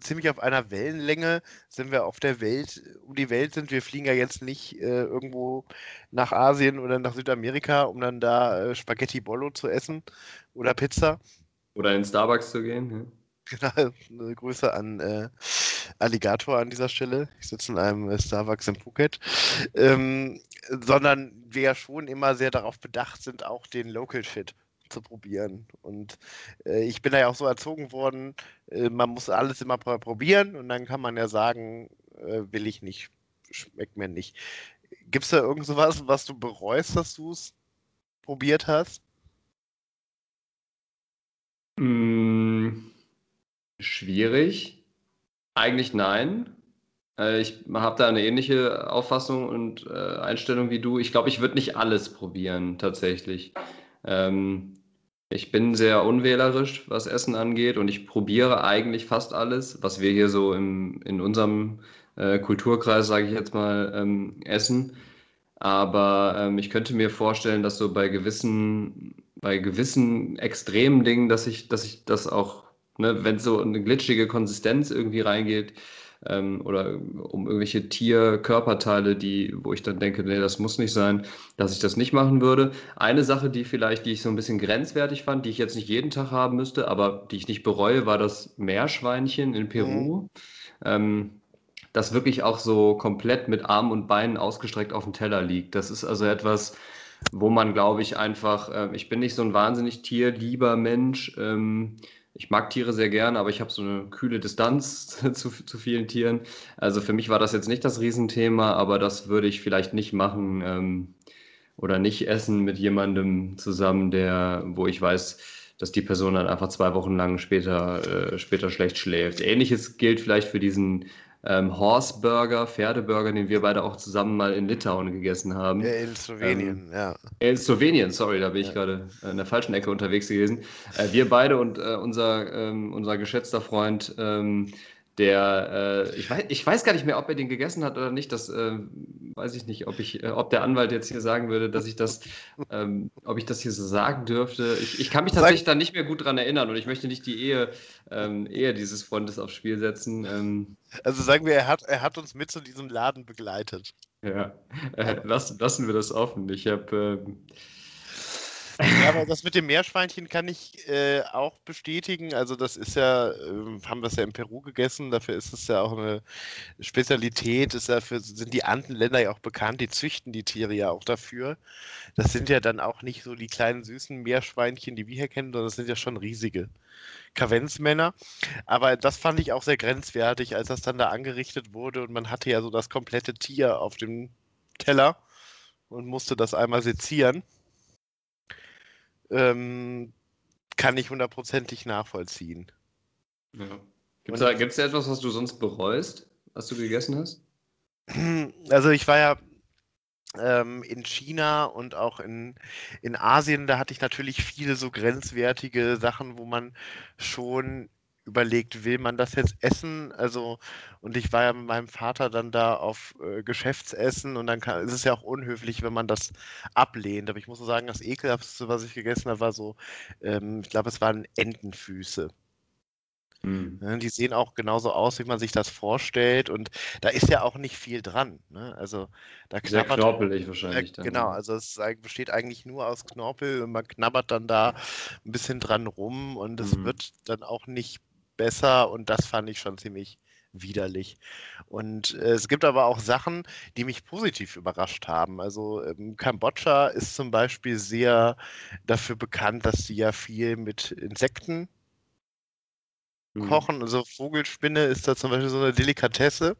ziemlich auf einer Wellenlänge sind wir auf der Welt, um die Welt sind. Wir fliegen ja jetzt nicht äh, irgendwo nach Asien oder nach Südamerika, um dann da äh, Spaghetti Bollo zu essen oder Pizza. Oder in Starbucks zu gehen. Ja. Genau, eine Grüße an äh, Alligator an dieser Stelle. Ich sitze in einem äh, Starbucks in Phuket. Ähm, sondern wir ja schon immer sehr darauf bedacht sind, auch den Local Shit zu probieren. Und äh, ich bin da ja auch so erzogen worden, äh, man muss alles immer probieren und dann kann man ja sagen, äh, will ich nicht, schmeckt mir nicht. Gibt es da irgend sowas, was du bereust, dass du es probiert hast? Hm, schwierig. Eigentlich nein. Äh, ich habe da eine ähnliche Auffassung und äh, Einstellung wie du. Ich glaube, ich würde nicht alles probieren, tatsächlich. Ähm, ich bin sehr unwählerisch, was Essen angeht und ich probiere eigentlich fast alles, was wir hier so im, in unserem äh, Kulturkreis, sage ich jetzt mal, ähm, essen. Aber ähm, ich könnte mir vorstellen, dass so bei gewissen bei gewissen extremen Dingen, dass ich, dass ich das auch, ne, wenn so eine glitschige Konsistenz irgendwie reingeht, ähm, oder um irgendwelche Tierkörperteile, die, wo ich dann denke, nee, das muss nicht sein, dass ich das nicht machen würde. Eine Sache, die vielleicht, die ich so ein bisschen grenzwertig fand, die ich jetzt nicht jeden Tag haben müsste, aber die ich nicht bereue, war das Meerschweinchen in Peru. Mhm. Ähm, das wirklich auch so komplett mit Armen und Beinen ausgestreckt auf dem Teller liegt. Das ist also etwas, wo man, glaube ich, einfach, äh, ich bin nicht so ein wahnsinnig tierlieber Mensch. Ähm, ich mag Tiere sehr gern, aber ich habe so eine kühle Distanz zu, zu, vielen Tieren. Also für mich war das jetzt nicht das Riesenthema, aber das würde ich vielleicht nicht machen ähm, oder nicht essen mit jemandem zusammen, der, wo ich weiß, dass die Person dann einfach zwei Wochen lang später, äh, später schlecht schläft. Ähnliches gilt vielleicht für diesen ähm, Horse Burger, Pferdeburger, den wir beide auch zusammen mal in Litauen gegessen haben. Ja, in Slowenien, ähm, ja. In Slowenien, sorry, da bin ich ja. gerade in der falschen Ecke unterwegs gewesen. Äh, wir beide und äh, unser, ähm, unser geschätzter Freund ähm, der, äh, ich, weiß, ich weiß gar nicht mehr, ob er den gegessen hat oder nicht. Das äh, weiß ich nicht, ob ich, äh, ob der Anwalt jetzt hier sagen würde, dass ich das, ähm, ob ich das hier so sagen dürfte. Ich, ich kann mich tatsächlich da nicht mehr gut dran erinnern und ich möchte nicht die Ehe, ähm, Ehe dieses Freundes aufs Spiel setzen. Ähm, also sagen wir, er hat, er hat uns mit zu diesem Laden begleitet. Ja, äh, lassen, lassen wir das offen. Ich habe ähm, ja, aber das mit dem Meerschweinchen kann ich äh, auch bestätigen. Also das ist ja, äh, haben wir es ja in Peru gegessen, dafür ist es ja auch eine Spezialität, ist dafür sind die Andenländer ja auch bekannt, die züchten die Tiere ja auch dafür. Das sind ja dann auch nicht so die kleinen süßen Meerschweinchen, die wir hier kennen, sondern das sind ja schon riesige Kavenzmänner. Aber das fand ich auch sehr grenzwertig, als das dann da angerichtet wurde und man hatte ja so das komplette Tier auf dem Teller und musste das einmal sezieren ähm, kann ich hundertprozentig nachvollziehen. Ja. Gibt es da, gibt's da etwas, was du sonst bereust, was du gegessen hast? Also ich war ja ähm, in China und auch in, in Asien, da hatte ich natürlich viele so grenzwertige Sachen, wo man schon überlegt, will man das jetzt essen? Also, und ich war ja mit meinem Vater dann da auf äh, Geschäftsessen und dann kann, ist es ja auch unhöflich, wenn man das ablehnt. Aber ich muss so sagen, das ekelhafteste, was ich gegessen habe, war so, ähm, ich glaube, es waren Entenfüße. Mhm. Die sehen auch genauso aus, wie man sich das vorstellt. Und da ist ja auch nicht viel dran. Ne? Also da Sehr knorpelig wahrscheinlich. Äh, dann, genau, ne? also es besteht eigentlich nur aus Knorpel und man knabbert dann da ein bisschen dran rum und es mhm. wird dann auch nicht besser und das fand ich schon ziemlich widerlich. Und äh, es gibt aber auch Sachen, die mich positiv überrascht haben. Also ähm, Kambodscha ist zum Beispiel sehr dafür bekannt, dass sie ja viel mit Insekten mhm. kochen. Also Vogelspinne ist da zum Beispiel so eine Delikatesse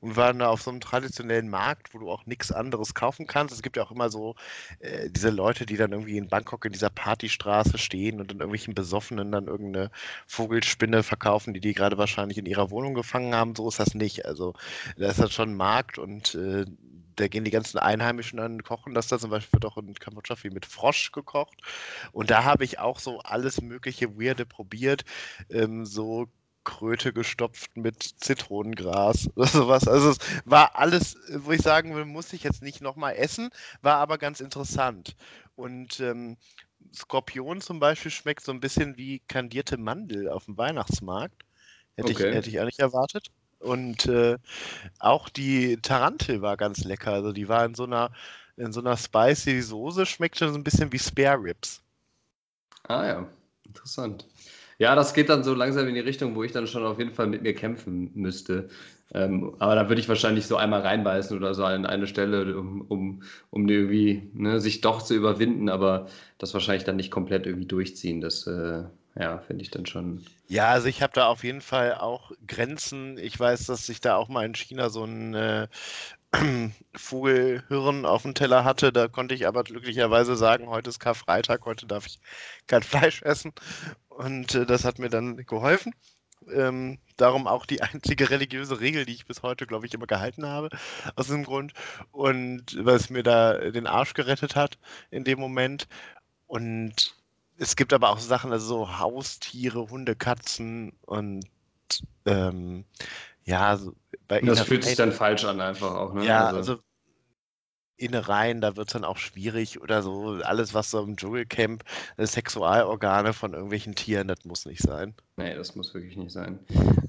und waren da auf so einem traditionellen Markt, wo du auch nichts anderes kaufen kannst. Es gibt ja auch immer so äh, diese Leute, die dann irgendwie in Bangkok in dieser Partystraße stehen und dann irgendwelchen Besoffenen dann irgendeine Vogelspinne verkaufen, die die gerade wahrscheinlich in ihrer Wohnung gefangen haben. So ist das nicht. Also da ist das schon ein Markt und äh, da gehen die ganzen Einheimischen an kochen das da zum Beispiel wird auch in Kambodscha viel mit Frosch gekocht und da habe ich auch so alles mögliche Weirde probiert, ähm, so Kröte gestopft mit Zitronengras oder sowas. Also es war alles, wo ich sagen will, muss ich jetzt nicht nochmal essen, war aber ganz interessant. Und ähm, Skorpion zum Beispiel schmeckt so ein bisschen wie kandierte Mandel auf dem Weihnachtsmarkt. Hätte, okay. ich, hätte ich eigentlich erwartet. Und äh, auch die Tarantel war ganz lecker. Also die war in so einer, in so einer spicy Soße, schmeckte so ein bisschen wie Spare Ribs. Ah ja, interessant. Ja, das geht dann so langsam in die Richtung, wo ich dann schon auf jeden Fall mit mir kämpfen müsste. Ähm, aber da würde ich wahrscheinlich so einmal reinbeißen oder so an eine Stelle, um, um, um irgendwie ne, sich doch zu überwinden, aber das wahrscheinlich dann nicht komplett irgendwie durchziehen. Das äh, ja, finde ich dann schon. Ja, also ich habe da auf jeden Fall auch Grenzen. Ich weiß, dass ich da auch mal in China so ein äh, Vogelhirn auf dem Teller hatte. Da konnte ich aber glücklicherweise sagen, heute ist Karfreitag, heute darf ich kein Fleisch essen. Und äh, das hat mir dann geholfen. Ähm, darum auch die einzige religiöse Regel, die ich bis heute, glaube ich, immer gehalten habe, aus diesem Grund. Und es mir da den Arsch gerettet hat in dem Moment. Und es gibt aber auch Sachen, also so Haustiere, Hunde, Katzen und ähm, ja, so bei Das fühlt sich dann falsch an, einfach auch. Ne? Ja, also, also Innereien, da wird es dann auch schwierig oder so. Alles, was so im Dschungelcamp, äh, Sexualorgane von irgendwelchen Tieren, das muss nicht sein. Nee, das muss wirklich nicht sein.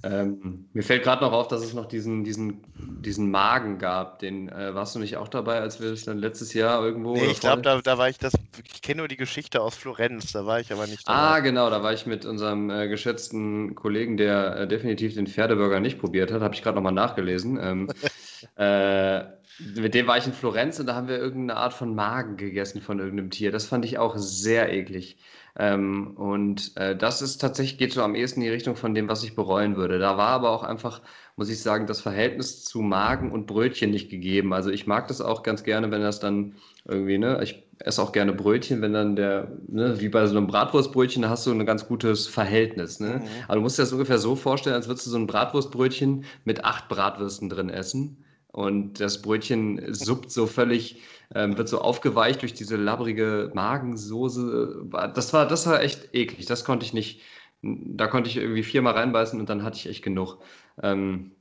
Ähm, mir fällt gerade noch auf, dass es noch diesen, diesen, diesen Magen gab. Den äh, warst du nicht auch dabei, als wir es dann letztes Jahr irgendwo. Nee, ich glaube, da, da war ich das. Ich kenne nur die Geschichte aus Florenz, da war ich aber nicht dabei. Ah, genau, da war ich mit unserem äh, geschätzten Kollegen, der äh, definitiv den Pferdeburger nicht probiert hat. Habe ich gerade nochmal nachgelesen. Ähm, äh, mit dem war ich in Florenz und da haben wir irgendeine Art von Magen gegessen von irgendeinem Tier. Das fand ich auch sehr eklig. Ähm, und äh, das ist tatsächlich, geht so am ehesten in die Richtung von dem, was ich bereuen würde. Da war aber auch einfach, muss ich sagen, das Verhältnis zu Magen und Brötchen nicht gegeben. Also ich mag das auch ganz gerne, wenn das dann irgendwie, ne, ich esse auch gerne Brötchen, wenn dann der, ne, wie bei so einem Bratwurstbrötchen, da hast du ein ganz gutes Verhältnis. Ne? Mhm. Aber du musst dir das ungefähr so vorstellen, als würdest du so ein Bratwurstbrötchen mit acht Bratwürsten drin essen. Und das Brötchen suppt so völlig, ähm, wird so aufgeweicht durch diese labbrige Magensoße. Das war, das war echt eklig. Das konnte ich nicht. Da konnte ich irgendwie viermal reinbeißen und dann hatte ich echt genug. Ähm,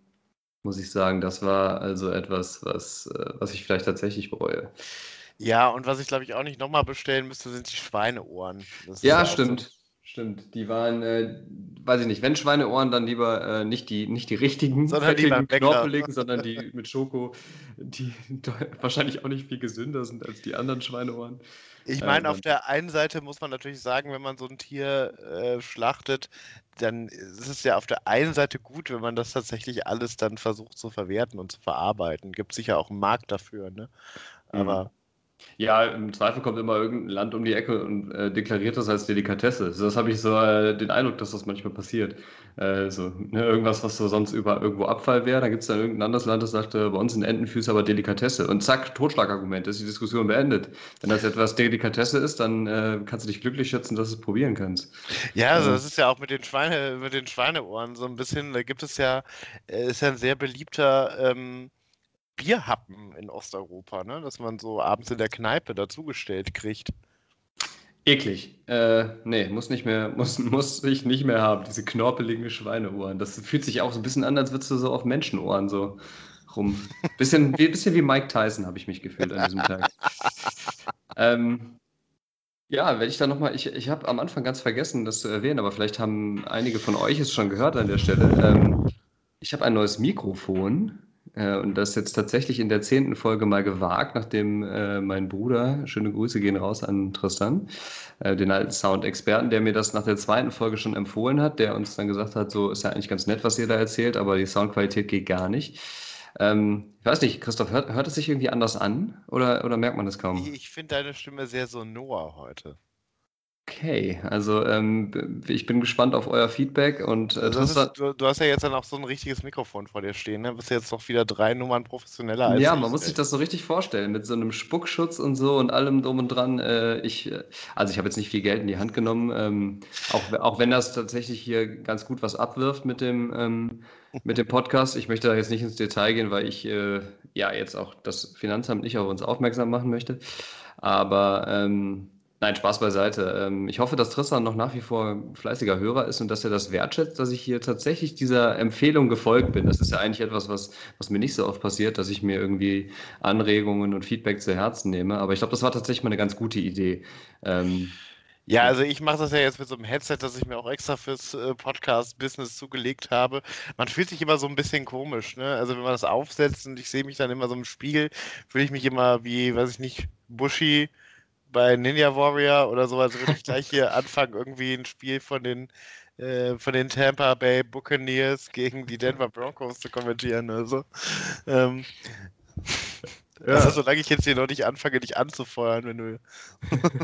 muss ich sagen, das war also etwas, was, äh, was ich vielleicht tatsächlich bereue. Ja, und was ich glaube ich auch nicht nochmal bestellen müsste, sind die Schweineohren. ja, stimmt. So Stimmt, die waren, äh, weiß ich nicht, wenn Schweineohren, dann lieber äh, nicht, die, nicht die richtigen, sondern die knorpeligen, sondern die mit Schoko, die wahrscheinlich auch nicht viel gesünder sind als die anderen Schweineohren. Ich meine, ähm, auf der einen Seite muss man natürlich sagen, wenn man so ein Tier äh, schlachtet, dann ist es ja auf der einen Seite gut, wenn man das tatsächlich alles dann versucht zu verwerten und zu verarbeiten. Gibt sicher auch einen Markt dafür, ne? Mhm. Aber ja, im Zweifel kommt immer irgendein Land um die Ecke und äh, deklariert das als Delikatesse. Also das habe ich so äh, den Eindruck, dass das manchmal passiert. Äh, so, ne, irgendwas, was so sonst über irgendwo Abfall wäre, da gibt es dann irgendein anderes Land, das sagt, bei uns sind Entenfüße aber Delikatesse. Und zack, Totschlagargument, ist die Diskussion beendet. Wenn das etwas Delikatesse ist, dann äh, kannst du dich glücklich schätzen, dass du es probieren kannst. Ja, also das ist ja auch mit den, Schweine, mit den Schweineohren so ein bisschen, da gibt es ja, äh, ist ja ein sehr beliebter ähm, Bierhappen in Osteuropa, ne? dass man so abends in der Kneipe dazugestellt kriegt. Eklig. Äh, nee, muss nicht mehr, muss, muss ich nicht mehr haben, diese knorpeligen Schweineohren. Das fühlt sich auch so ein bisschen an, als würdest du so auf Menschenohren so rum. Bisschen wie, bisschen wie Mike Tyson habe ich mich gefühlt an diesem Tag. ähm, ja, wenn ich da nochmal, ich, ich habe am Anfang ganz vergessen, das zu erwähnen, aber vielleicht haben einige von euch es schon gehört an der Stelle. Ähm, ich habe ein neues Mikrofon äh, und das jetzt tatsächlich in der zehnten Folge mal gewagt, nachdem äh, mein Bruder, schöne Grüße gehen raus an Tristan, äh, den alten Sound-Experten, der mir das nach der zweiten Folge schon empfohlen hat, der uns dann gesagt hat, so ist ja eigentlich ganz nett, was ihr da erzählt, aber die Soundqualität geht gar nicht. Ähm, ich weiß nicht, Christoph, hört, hört es sich irgendwie anders an oder, oder merkt man das kaum? Ich finde deine Stimme sehr sonor heute. Okay, also ähm, ich bin gespannt auf euer Feedback und äh, ist, du, du, hast ja jetzt dann auch so ein richtiges Mikrofon vor dir stehen, ne? Bist jetzt noch wieder drei Nummern professioneller als Ja, man muss sich das so richtig vorstellen, mit so einem Spuckschutz und so und allem drum und dran. Äh, ich, äh, also ich habe jetzt nicht viel Geld in die Hand genommen, ähm, auch, auch wenn das tatsächlich hier ganz gut was abwirft mit dem, ähm, mit dem Podcast. Ich möchte da jetzt nicht ins Detail gehen, weil ich äh, ja jetzt auch das Finanzamt nicht auf uns aufmerksam machen möchte. Aber ähm, Nein, Spaß beiseite. Ähm, ich hoffe, dass Tristan noch nach wie vor fleißiger Hörer ist und dass er das wertschätzt, dass ich hier tatsächlich dieser Empfehlung gefolgt bin. Das ist ja eigentlich etwas, was, was mir nicht so oft passiert, dass ich mir irgendwie Anregungen und Feedback zu Herzen nehme. Aber ich glaube, das war tatsächlich mal eine ganz gute Idee. Ähm, ja, also ich mache das ja jetzt mit so einem Headset, das ich mir auch extra fürs äh, Podcast-Business zugelegt habe. Man fühlt sich immer so ein bisschen komisch, ne? Also wenn man das aufsetzt und ich sehe mich dann immer so im Spiegel, fühle ich mich immer wie, weiß ich nicht, Bushy bei Ninja Warrior oder sowas würde ich gleich hier anfangen, irgendwie ein Spiel von den, äh, von den Tampa Bay Buccaneers gegen die Denver Broncos zu kommentieren. Also, ähm, ja. also solange ich jetzt hier noch nicht anfange, dich anzufeuern, wenn du.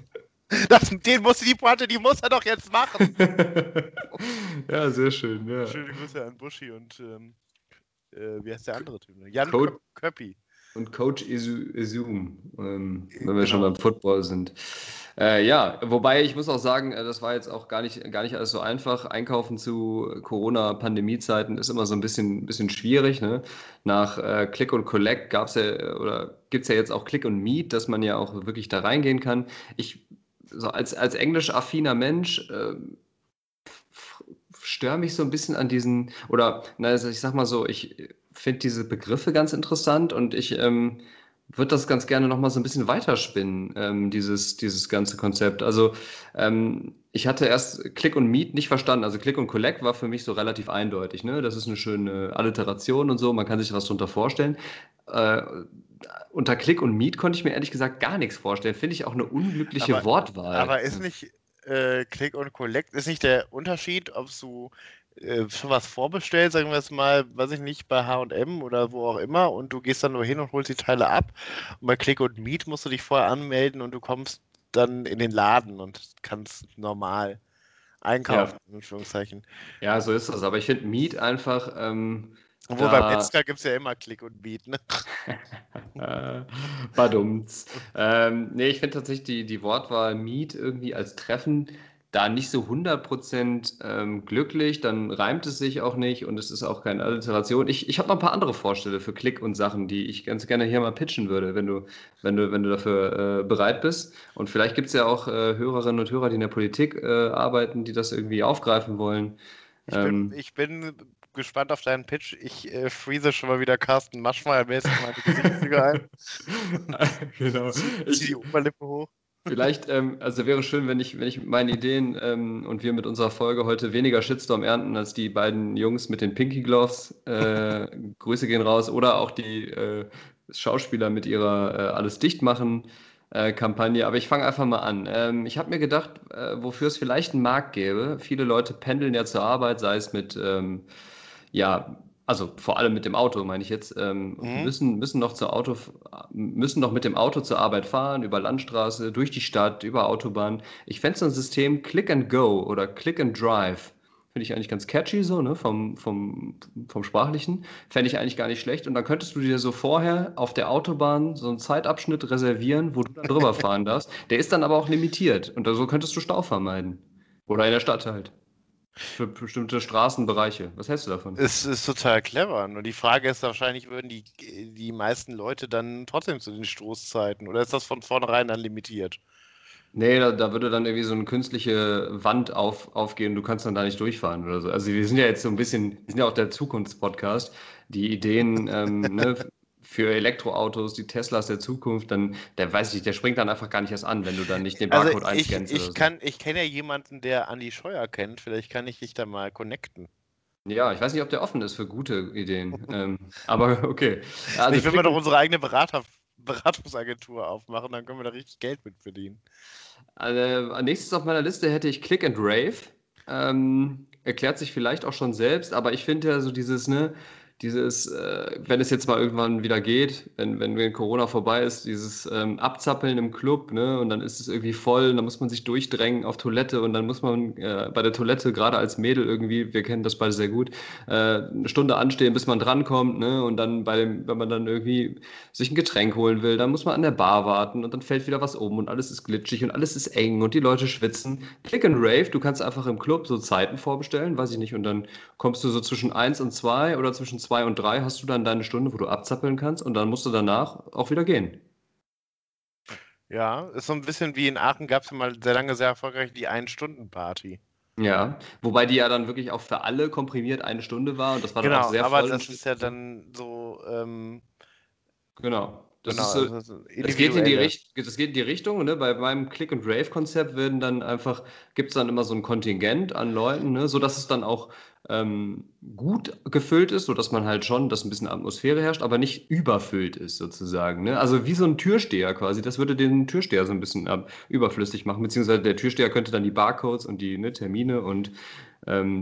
Das, den muss die Pointe, die muss er doch jetzt machen. ja, sehr schön. Ja. Schöne Grüße an Buschi und ähm, äh, wie heißt der andere Typ? Jan Code, Köppi und Coach Izum, ähm, wenn wir genau. schon beim Football sind. Äh, ja, wobei ich muss auch sagen, äh, das war jetzt auch gar nicht, gar nicht alles so einfach. Einkaufen zu Corona-Pandemie-Zeiten ist immer so ein bisschen, bisschen schwierig. Ne? Nach äh, Click und Collect gab es ja oder gibt es ja jetzt auch Click und Meet, dass man ja auch wirklich da reingehen kann. Ich, so als, als englisch-affiner Mensch, äh, störe mich so ein bisschen an diesen, oder na, also ich sag mal so, ich finde diese Begriffe ganz interessant und ich ähm, würde das ganz gerne noch mal so ein bisschen weiterspinnen, ähm, dieses, dieses ganze Konzept. Also ähm, ich hatte erst Click und Meet nicht verstanden. Also Click und Collect war für mich so relativ eindeutig. Ne? Das ist eine schöne Alliteration und so, man kann sich was darunter vorstellen. Äh, unter Click und Meet konnte ich mir ehrlich gesagt gar nichts vorstellen. Finde ich auch eine unglückliche Aber- Wortwahl. Aber ist nicht äh, Click und Collect, ist nicht der Unterschied, ob du äh, schon was vorbestellst, sagen wir es mal, weiß ich nicht, bei H&M oder wo auch immer und du gehst dann nur hin und holst die Teile ab und bei Click und Meet musst du dich vorher anmelden und du kommst dann in den Laden und kannst normal einkaufen, in Anführungszeichen. ja, so ist das. Aber ich finde Meet einfach. Ähm, Obwohl Da- beim Metzger gibt es ja immer Click und Meet, ne? Äh, Badumts. Ähm, nee, ich finde tatsächlich die, die Wortwahl Meet irgendwie als Treffen da nicht so 100% ähm, glücklich, dann reimt es sich auch nicht und es ist auch keine Alliteration. Ich, ich habe noch ein paar andere Vorstellungen für Klick und Sachen, die ich ganz gerne hier mal pitchen würde, wenn du, wenn du, wenn du dafür äh, bereit bist. Und vielleicht gibt es ja auch äh, Hörerinnen und Hörer, die in der Politik äh, arbeiten, die das irgendwie aufgreifen wollen. Ich Ähm. bin, ich bin gespannt auf deinen Pitch. Ich äh, freeze schon mal wieder Carsten Maschmeyer mäßig meine Gesichtszüge ein. genau. Zieh die Oberlippe hoch. Vielleicht, ähm, also wäre schön, wenn ich, wenn ich mit meinen Ideen ähm, und wir mit unserer Folge heute weniger Shitstorm ernten als die beiden Jungs mit den Pinky Gloves. Äh, Grüße gehen raus. Oder auch die äh, Schauspieler mit ihrer äh, Alles dicht machen äh, Kampagne. Aber ich fange einfach mal an. Ähm, ich habe mir gedacht, äh, wofür es vielleicht einen Markt gäbe. Viele Leute pendeln ja zur Arbeit, sei es mit, ähm, ja, also vor allem mit dem Auto, meine ich jetzt, ähm, Mhm. müssen, müssen noch zur Auto, müssen noch mit dem Auto zur Arbeit fahren, über Landstraße, durch die Stadt, über Autobahn. Ich fände so ein System Click and Go oder Click and Drive. Finde ich eigentlich ganz catchy so, ne? Vom, vom, vom Sprachlichen. Fände ich eigentlich gar nicht schlecht. Und dann könntest du dir so vorher auf der Autobahn so einen Zeitabschnitt reservieren, wo du dann drüber fahren darfst. Der ist dann aber auch limitiert. Und so könntest du Stau vermeiden. Oder in der Stadt halt. Für bestimmte Straßenbereiche. Was hältst du davon? Es ist total clever. Nur die Frage ist wahrscheinlich, würden die, die meisten Leute dann trotzdem zu den Stoßzeiten oder ist das von vornherein dann limitiert? Nee, da, da würde dann irgendwie so eine künstliche Wand auf, aufgehen, du kannst dann da nicht durchfahren oder so. Also wir sind ja jetzt so ein bisschen, wir sind ja auch der Zukunftspodcast. Die Ideen ähm, ne, für Elektroautos, die Teslas der Zukunft, dann, der weiß ich nicht, der springt dann einfach gar nicht erst an, wenn du dann nicht den Barcode Also ich, einscannst ich, so. kann, ich kenne ja jemanden, der Andi Scheuer kennt. Vielleicht kann ich dich da mal connecten. Ja, ich weiß nicht, ob der offen ist für gute Ideen. ähm, aber okay. Also ich will mal doch unsere eigene Berater, Beratungsagentur aufmachen, dann können wir da richtig Geld mit verdienen. Also, als nächstes auf meiner Liste hätte ich Click and Rave. Ähm, erklärt sich vielleicht auch schon selbst, aber ich finde ja so dieses, ne, dieses, äh, wenn es jetzt mal irgendwann wieder geht, wenn, wenn, wenn Corona vorbei ist, dieses ähm, Abzappeln im Club, ne, und dann ist es irgendwie voll, und dann muss man sich durchdrängen auf Toilette und dann muss man äh, bei der Toilette, gerade als Mädel irgendwie, wir kennen das beide sehr gut, äh, eine Stunde anstehen, bis man drankommt, ne, und dann bei dem, wenn man dann irgendwie sich ein Getränk holen will, dann muss man an der Bar warten und dann fällt wieder was um und alles ist glitschig und alles ist eng und die Leute schwitzen. Click and Rave, du kannst einfach im Club so Zeiten vorbestellen, weiß ich nicht, und dann kommst du so zwischen 1 und 2 oder zwischen 2 und 3 hast du dann deine Stunde, wo du abzappeln kannst und dann musst du danach auch wieder gehen. Ja, ist so ein bisschen wie in Aachen gab es mal sehr lange sehr erfolgreich die Ein-Stunden-Party. Ja, wobei die ja dann wirklich auch für alle komprimiert eine Stunde war und das war dann auch Genau, sehr aber voll. das ist ja dann so, ähm, Genau. Das genau, ist so, also so Es geht in die. Richt das geht in die Richtung, ne? Bei meinem Click-and-Rave-Konzept werden dann einfach, gibt es dann immer so ein Kontingent an Leuten, ne? sodass es dann auch ähm, gut gefüllt ist, sodass man halt schon, dass ein bisschen Atmosphäre herrscht, aber nicht überfüllt ist sozusagen. Ne? Also wie so ein Türsteher quasi, das würde den Türsteher so ein bisschen ab, überflüssig machen, beziehungsweise der Türsteher könnte dann die Barcodes und die ne, Termine und ähm,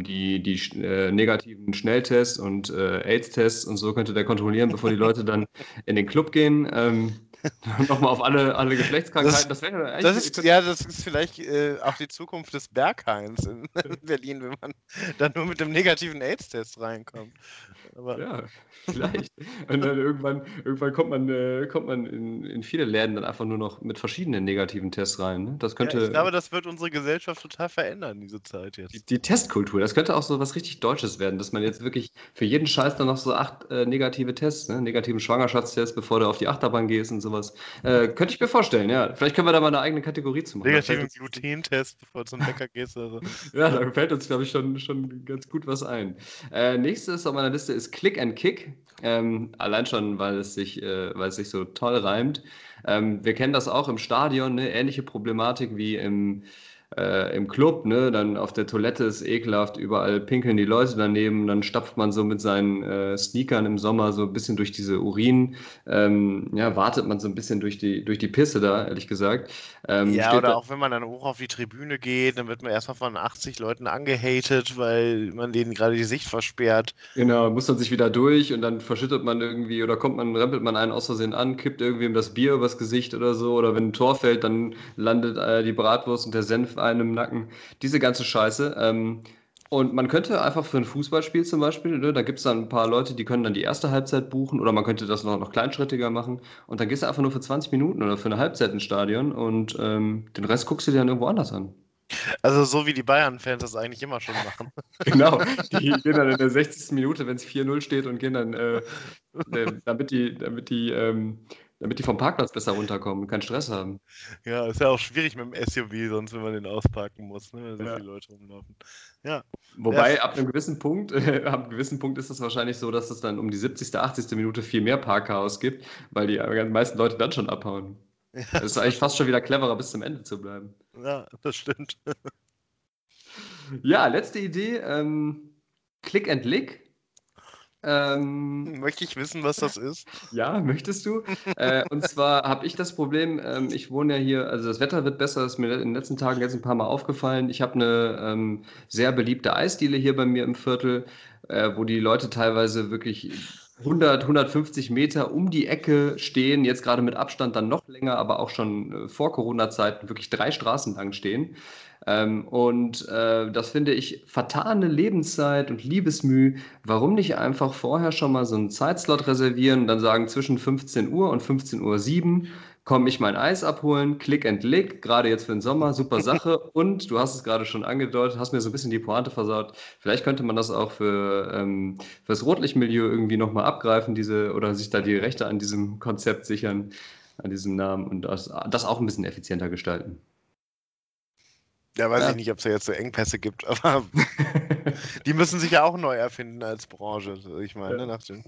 die, die äh, negativen Schnelltests und äh, AIDS-Tests und so könnte der kontrollieren, bevor die Leute dann in den Club gehen. Ähm, Nochmal auf alle, alle Geschlechtskrankheiten. Das, wäre eigentlich- Das ist, ja, das ist vielleicht äh, auch die Zukunft des Berghains in Berlin, wenn man dann nur mit dem negativen AIDS-Test reinkommt. Aber Ja, vielleicht. Und dann irgendwann, irgendwann kommt man, äh, kommt man in, in viele Läden dann einfach nur noch mit verschiedenen negativen Tests rein. Ne? Das könnte ja, ich glaube, das wird unsere Gesellschaft total verändern, diese Zeit die, jetzt. die Testkultur, das könnte auch so was richtig Deutsches werden, dass man jetzt wirklich für jeden Scheiß dann noch so acht äh, negative Tests, ne? negativen Schwangerschaftstests, bevor du auf die Achterbahn gehst und sowas. Äh, könnte ich mir vorstellen, ja. Vielleicht können wir da mal eine eigene Kategorie zu machen. Negativen Gluten-Test, bevor du zum Bäcker gehst oder so. ja, da fällt uns, glaube ich, schon, schon ganz gut was ein. Äh, nächstes auf meiner Liste ist Click and Kick. Ähm, allein schon, weil es sich, äh, weil es sich so toll reimt. Ähm, wir kennen das auch im Stadion, ne? ähnliche Problematik wie im äh, im Club, ne, dann auf der Toilette ist ekelhaft, überall pinkeln die Leute daneben, dann stapft man so mit seinen äh, Sneakern im Sommer so ein bisschen durch diese Urin, ähm, ja, wartet man so ein bisschen durch die, durch die Pisse da, ehrlich gesagt. Ähm, ja, oder auch wenn man dann hoch auf die Tribüne geht, dann wird man erstmal von 80 Leuten angehatet, weil man denen gerade die Sicht versperrt. Genau, muss man sich wieder durch und dann verschüttet man irgendwie oder kommt man, rempelt man einen aus Versehen an, kippt irgendwem das Bier übers Gesicht oder so, oder wenn ein Tor fällt, dann landet äh, die Bratwurst und der Senf einen im Nacken. Diese ganze Scheiße. Ähm, und man könnte einfach für ein Fußballspiel zum Beispiel, ne, da gibt es dann ein paar Leute, die können dann die erste Halbzeit buchen oder man könnte das noch, noch kleinschrittiger machen und dann gehst du einfach nur für 20 Minuten oder für eine Halbzeit ins Stadion und ähm, den Rest guckst du dir dann irgendwo anders an. Also so wie die Bayern-Fans das eigentlich immer schon machen. genau, die gehen dann in der 60. Minute, wenn es 4-0 steht und gehen dann, äh, damit die, damit die ähm, damit die vom Parkplatz besser runterkommen und keinen Stress haben. Ja, ist ja auch schwierig mit dem SUV, sonst wenn man den ausparken muss, ne, wenn so ja. viele Leute rumlaufen. Ja. Wobei ja. ab einem gewissen Punkt, äh, ab einem gewissen Punkt ist es wahrscheinlich so, dass es dann um die 70., 80. Minute viel mehr Parkchaos gibt, weil die meisten Leute dann schon abhauen. Ja. Das ist eigentlich fast schon wieder cleverer, bis zum Ende zu bleiben. Ja, das stimmt. ja, letzte Idee. Ähm, Click and Lick ähm, Möchte ich wissen, was das ist? Ja, möchtest du? äh, und zwar habe ich das Problem, ähm, ich wohne ja hier, also das Wetter wird besser, ist mir in den letzten Tagen jetzt ein paar Mal aufgefallen. Ich habe eine ähm, sehr beliebte Eisdiele hier bei mir im Viertel, äh, wo die Leute teilweise wirklich 100, 150 Meter um die Ecke stehen, jetzt gerade mit Abstand dann noch länger, aber auch schon äh, vor Corona-Zeiten wirklich drei Straßen lang stehen. Ähm, und äh, das finde ich vertane Lebenszeit und Liebesmüh. Warum nicht einfach vorher schon mal so einen Zeitslot reservieren und dann sagen, zwischen 15 Uhr und 15.07 Uhr komme ich mein Eis abholen, Click and Lick, gerade jetzt für den Sommer, super Sache. Und du hast es gerade schon angedeutet, hast mir so ein bisschen die Pointe versaut. Vielleicht könnte man das auch für, ähm, für das Rotlichtmilieu irgendwie nochmal abgreifen, diese, oder sich da die Rechte an diesem Konzept sichern, an diesem Namen und das, das auch ein bisschen effizienter gestalten. Ja, weiß ja. ich nicht, ob es da jetzt so Engpässe gibt, aber die müssen sich ja auch neu erfinden als Branche, ich meine, ja. nach dem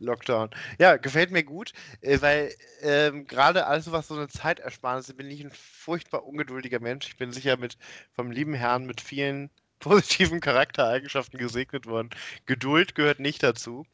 Lockdown. Ja, gefällt mir gut, äh, weil ähm, gerade alles, was so eine Zeitersparnis ist, bin ich ein furchtbar ungeduldiger Mensch. Ich bin sicher mit vom lieben Herrn mit vielen positiven Charaktereigenschaften gesegnet worden. Geduld gehört nicht dazu.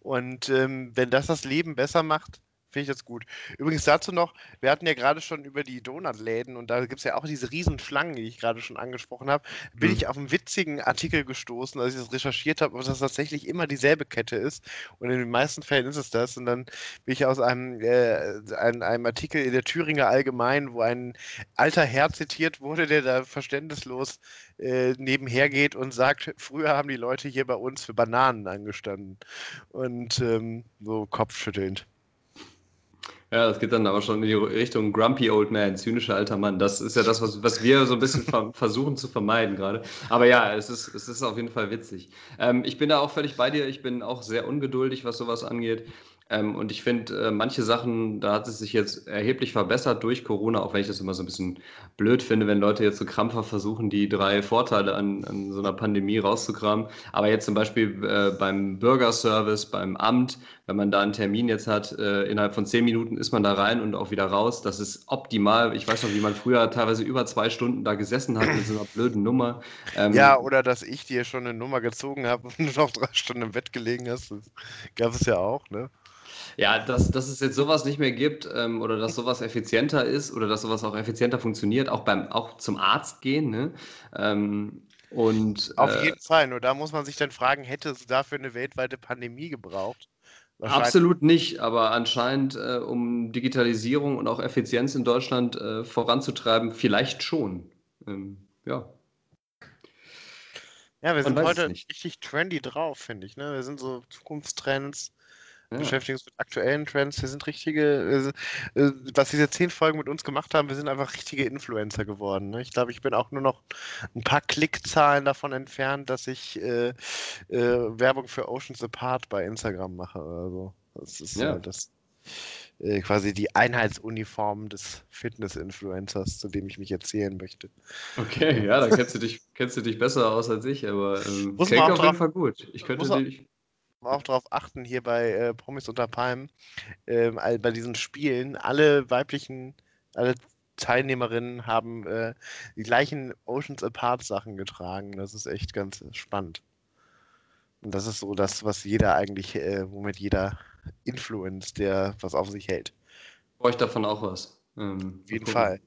Und ähm, wenn das das Leben besser macht, Finde ich das gut. Übrigens dazu noch, wir hatten ja gerade schon über die Donutläden und da gibt es ja auch diese riesen Schlangen, die ich gerade schon angesprochen habe. Bin mhm. ich auf einen witzigen Artikel gestoßen, als ich das recherchiert habe, dass das tatsächlich immer dieselbe Kette ist. Und in den meisten Fällen ist es das. Und dann bin ich aus einem, äh, einem, einem Artikel in der Thüringer Allgemein, wo ein alter Herr zitiert wurde, der da verständnislos äh, nebenher geht und sagt, früher haben die Leute hier bei uns für Bananen angestanden. Und ähm, so kopfschüttelnd. Ja, das geht dann aber schon in die Richtung Grumpy Old Man, zynischer alter Mann. Das ist ja das, was, was wir so ein bisschen versuchen zu vermeiden gerade. Aber ja, es ist, es ist auf jeden Fall witzig. Ähm, ich bin da auch völlig bei dir. Ich bin auch sehr ungeduldig, was sowas angeht. Ähm, und ich finde, äh, manche Sachen, da hat es sich jetzt erheblich verbessert durch Corona, auch wenn ich das immer so ein bisschen blöd finde, wenn Leute jetzt so krampfer versuchen, die drei Vorteile an, an so einer Pandemie rauszukramen. Aber jetzt zum Beispiel äh, beim Bürgerservice, beim Amt, wenn man da einen Termin jetzt hat, äh, innerhalb von zehn Minuten ist man da rein und auch wieder raus. Das ist optimal. Ich weiß noch, wie man früher teilweise über zwei Stunden da gesessen hat mit so einer blöden Nummer. Ähm, ja, oder dass ich dir schon eine Nummer gezogen habe und du noch drei Stunden im Bett gelegen hast. Das gab es ja auch, ne? Ja, dass, dass es jetzt sowas nicht mehr gibt ähm, oder dass sowas effizienter ist oder dass sowas auch effizienter funktioniert, auch beim auch zum Arzt gehen. Ne? Ähm, und, Auf äh, jeden Fall, nur da muss man sich dann fragen, hätte es dafür eine weltweite Pandemie gebraucht? Absolut nicht, aber anscheinend, äh, um Digitalisierung und auch Effizienz in Deutschland äh, voranzutreiben, vielleicht schon. Ähm, ja. Ja, wir sind heute richtig trendy drauf, finde ich. Ne? Wir sind so Zukunftstrends ja. beschäftigen uns mit aktuellen Trends. Wir sind richtige, äh, äh, was diese zehn Folgen mit uns gemacht haben, wir sind einfach richtige Influencer geworden. Ne? Ich glaube, ich bin auch nur noch ein paar Klickzahlen davon entfernt, dass ich äh, äh, Werbung für Oceans Apart bei Instagram mache oder so. Das ist ja. das. äh, quasi die Einheitsuniform des Fitness-Influencers, zu dem ich mich erzählen möchte. Okay, ja, da kennst du dich, kennst du dich besser aus als ich, aber ähm, Muss man auch auf jeden drauf- Fall gut. Ich könnte dich. Auch darauf achten, hier bei äh, Promis unter Palmen, all- bei diesen Spielen, alle weiblichen, alle Teilnehmerinnen haben äh, die gleichen Oceans Apart Sachen getragen. Das ist echt ganz spannend. Und das ist so das, was jeder eigentlich, äh, womit jeder influenzt, der was auf sich hält. Brauche ich davon auch was. Ähm, Auf jeden gucken. Fall.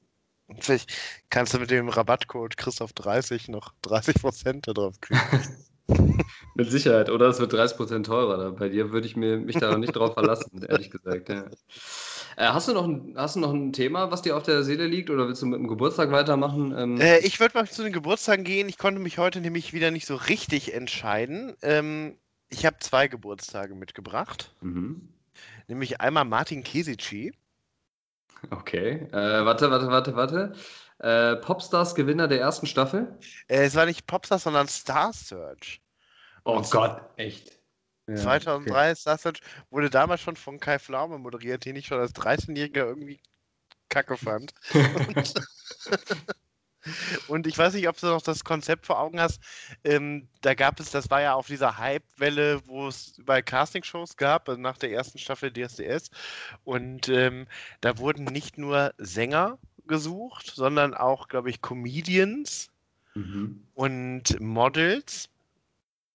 Vielleicht kannst du mit dem Rabattcode Christoph30 noch 30% da drauf kriegen. Mit Sicherheit, oder es wird 30% teurer. Da- Bei dir würde ich mir, mich da noch nicht drauf verlassen, ehrlich gesagt. Ja. Äh, hast, du noch ein, hast du noch ein Thema, was dir auf der Seele liegt, oder willst du mit dem Geburtstag weitermachen? Ähm, Äh, ich würde mal zu den Geburtstagen gehen. Ich konnte mich heute nämlich wieder nicht so richtig entscheiden. Ähm, ich habe zwei Geburtstage mitgebracht. mhm. Nämlich einmal Martin Kesici. Okay. Äh, warte, warte, warte, warte. Äh, Popstars Gewinner der ersten Staffel? Äh, es war nicht Popstar, sondern Star Search. Oh Und Gott, echt. Ja, 2003 Star Search wurde damals schon von Kai Pflaume moderiert, den ich schon als 13-Jähriger irgendwie kacke fand. Und, und ich weiß nicht, ob du noch das Konzept vor Augen hast. Ähm, da gab es, das war ja auf dieser Hype-Welle, wo es überall Castingshows gab, also nach der ersten Staffel DSDS. Und ähm, da wurden nicht nur Sänger gesucht, sondern auch, glaube ich, Comedians Mhm. und Models.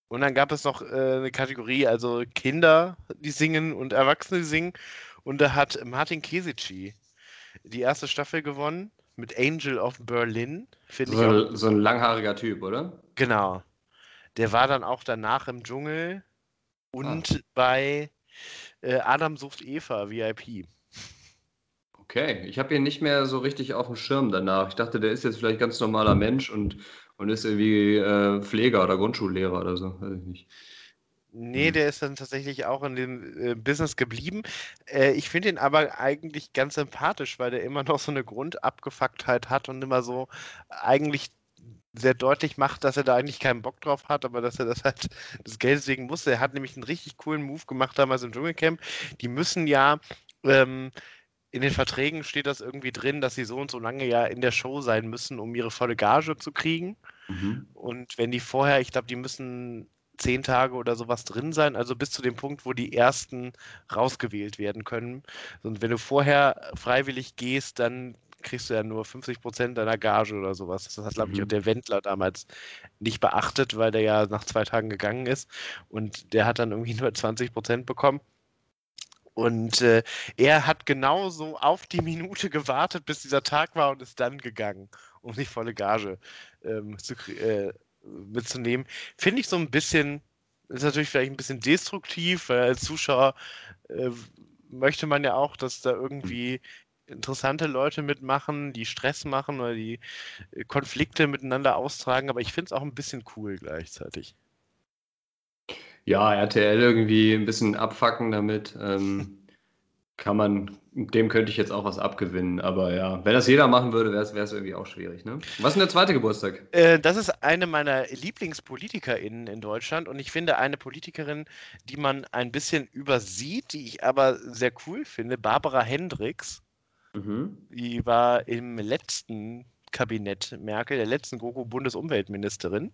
Und dann gab es noch äh, eine Kategorie, also Kinder, die singen und Erwachsene, die singen. Und da hat Martin Kesici die erste Staffel gewonnen mit Angel of Berlin. Finde ich auch. So, so ein langhaariger Typ, oder? Genau. Der war dann auch danach im Dschungel und bei äh, Adam sucht Eva, VIP. Okay, ich habe ihn nicht mehr so richtig auf dem Schirm danach. Ich dachte, der ist jetzt vielleicht ganz normaler Mensch und, und ist irgendwie äh, Pfleger oder Grundschullehrer oder so. Weiß ich nicht. Nee, Hm. der ist dann tatsächlich auch in dem äh, Business geblieben. Äh, ich finde ihn aber eigentlich ganz sympathisch, weil der immer noch so eine Grundabgefucktheit hat und immer so eigentlich sehr deutlich macht, dass er da eigentlich keinen Bock drauf hat, aber dass er das halt das Geld deswegen muss. Er hat nämlich einen richtig coolen Move gemacht damals im Dschungelcamp. Die müssen ja ähm, in den Verträgen steht das irgendwie drin, dass sie so und so lange ja in der Show sein müssen, um ihre volle Gage zu kriegen. Mhm. Und wenn die vorher, ich glaube, die müssen zehn Tage oder sowas drin sein, also bis zu dem Punkt, wo die ersten rausgewählt werden können. Und wenn du vorher freiwillig gehst, dann kriegst du ja nur 50 Prozent deiner Gage oder sowas. Das hat, glaube ich, Mhm. auch der Wendler damals nicht beachtet, weil der ja nach zwei Tagen gegangen ist. Und der hat dann irgendwie nur 20 Prozent bekommen. Und äh, er hat genauso auf die Minute gewartet, bis dieser Tag war und ist dann gegangen, um die volle Gage ähm, zu, äh, mitzunehmen. Finde ich so ein bisschen, ist natürlich vielleicht ein bisschen destruktiv, weil als Zuschauer äh, möchte man ja auch, dass da irgendwie interessante Leute mitmachen, die Stress machen oder die äh, Konflikte miteinander austragen, aber ich finde es auch ein bisschen cool gleichzeitig. Ja, RTL irgendwie ein bisschen abfacken damit. Ähm, kann man, dem könnte ich jetzt auch was abgewinnen. Aber ja, wenn das jeder machen würde, wäre es irgendwie auch schwierig. Ne? Was ist denn der zweite Geburtstag? Äh, das ist eine meiner LieblingspolitikerInnen in Deutschland und ich finde eine Politikerin, die man ein bisschen übersieht, die ich aber sehr cool finde, Barbara Hendricks. Mhm. Die war im letzten Kabinett Merkel, der letzten GroKo-Bundesumweltministerin.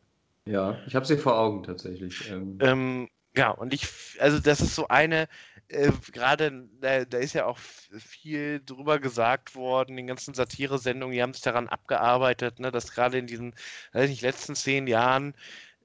Ja, ich habe sie vor Augen tatsächlich. Ähm, Ähm, ja, und ich, also das ist so eine, äh, gerade, da, da ist ja auch viel drüber gesagt worden, den ganzen Satire-Sendungen, die haben sich daran abgearbeitet, ne, dass gerade in diesen, weiß nicht, letzten zehn Jahren,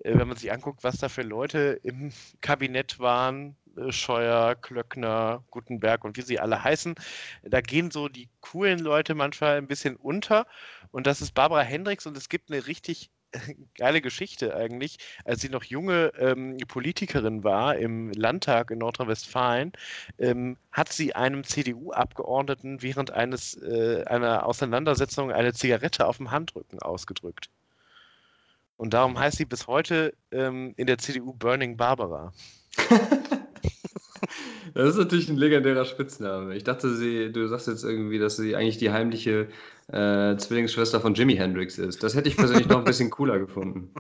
äh, wenn man sich anguckt, was da für Leute im Kabinett waren, äh, Scheuer, Klöckner, Gutenberg und wie sie alle heißen, da gehen so die coolen Leute manchmal ein bisschen unter. Und das ist Barbara Hendricks und es gibt eine richtig geile Geschichte eigentlich. Als sie noch junge ähm, Politikerin war im Landtag in Nordrhein-Westfalen, ähm, hat sie einem CDU-Abgeordneten während eines, äh, einer Auseinandersetzung eine Zigarette auf dem Handrücken ausgedrückt. Und darum heißt sie bis heute ähm, in der CDU Burning Barbara. Das ist natürlich ein legendärer Spitzname. Ich dachte, sie, du sagst jetzt irgendwie, dass sie eigentlich die heimliche äh, Zwillingsschwester von Jimi Hendrix ist. Das hätte ich persönlich noch ein bisschen cooler gefunden.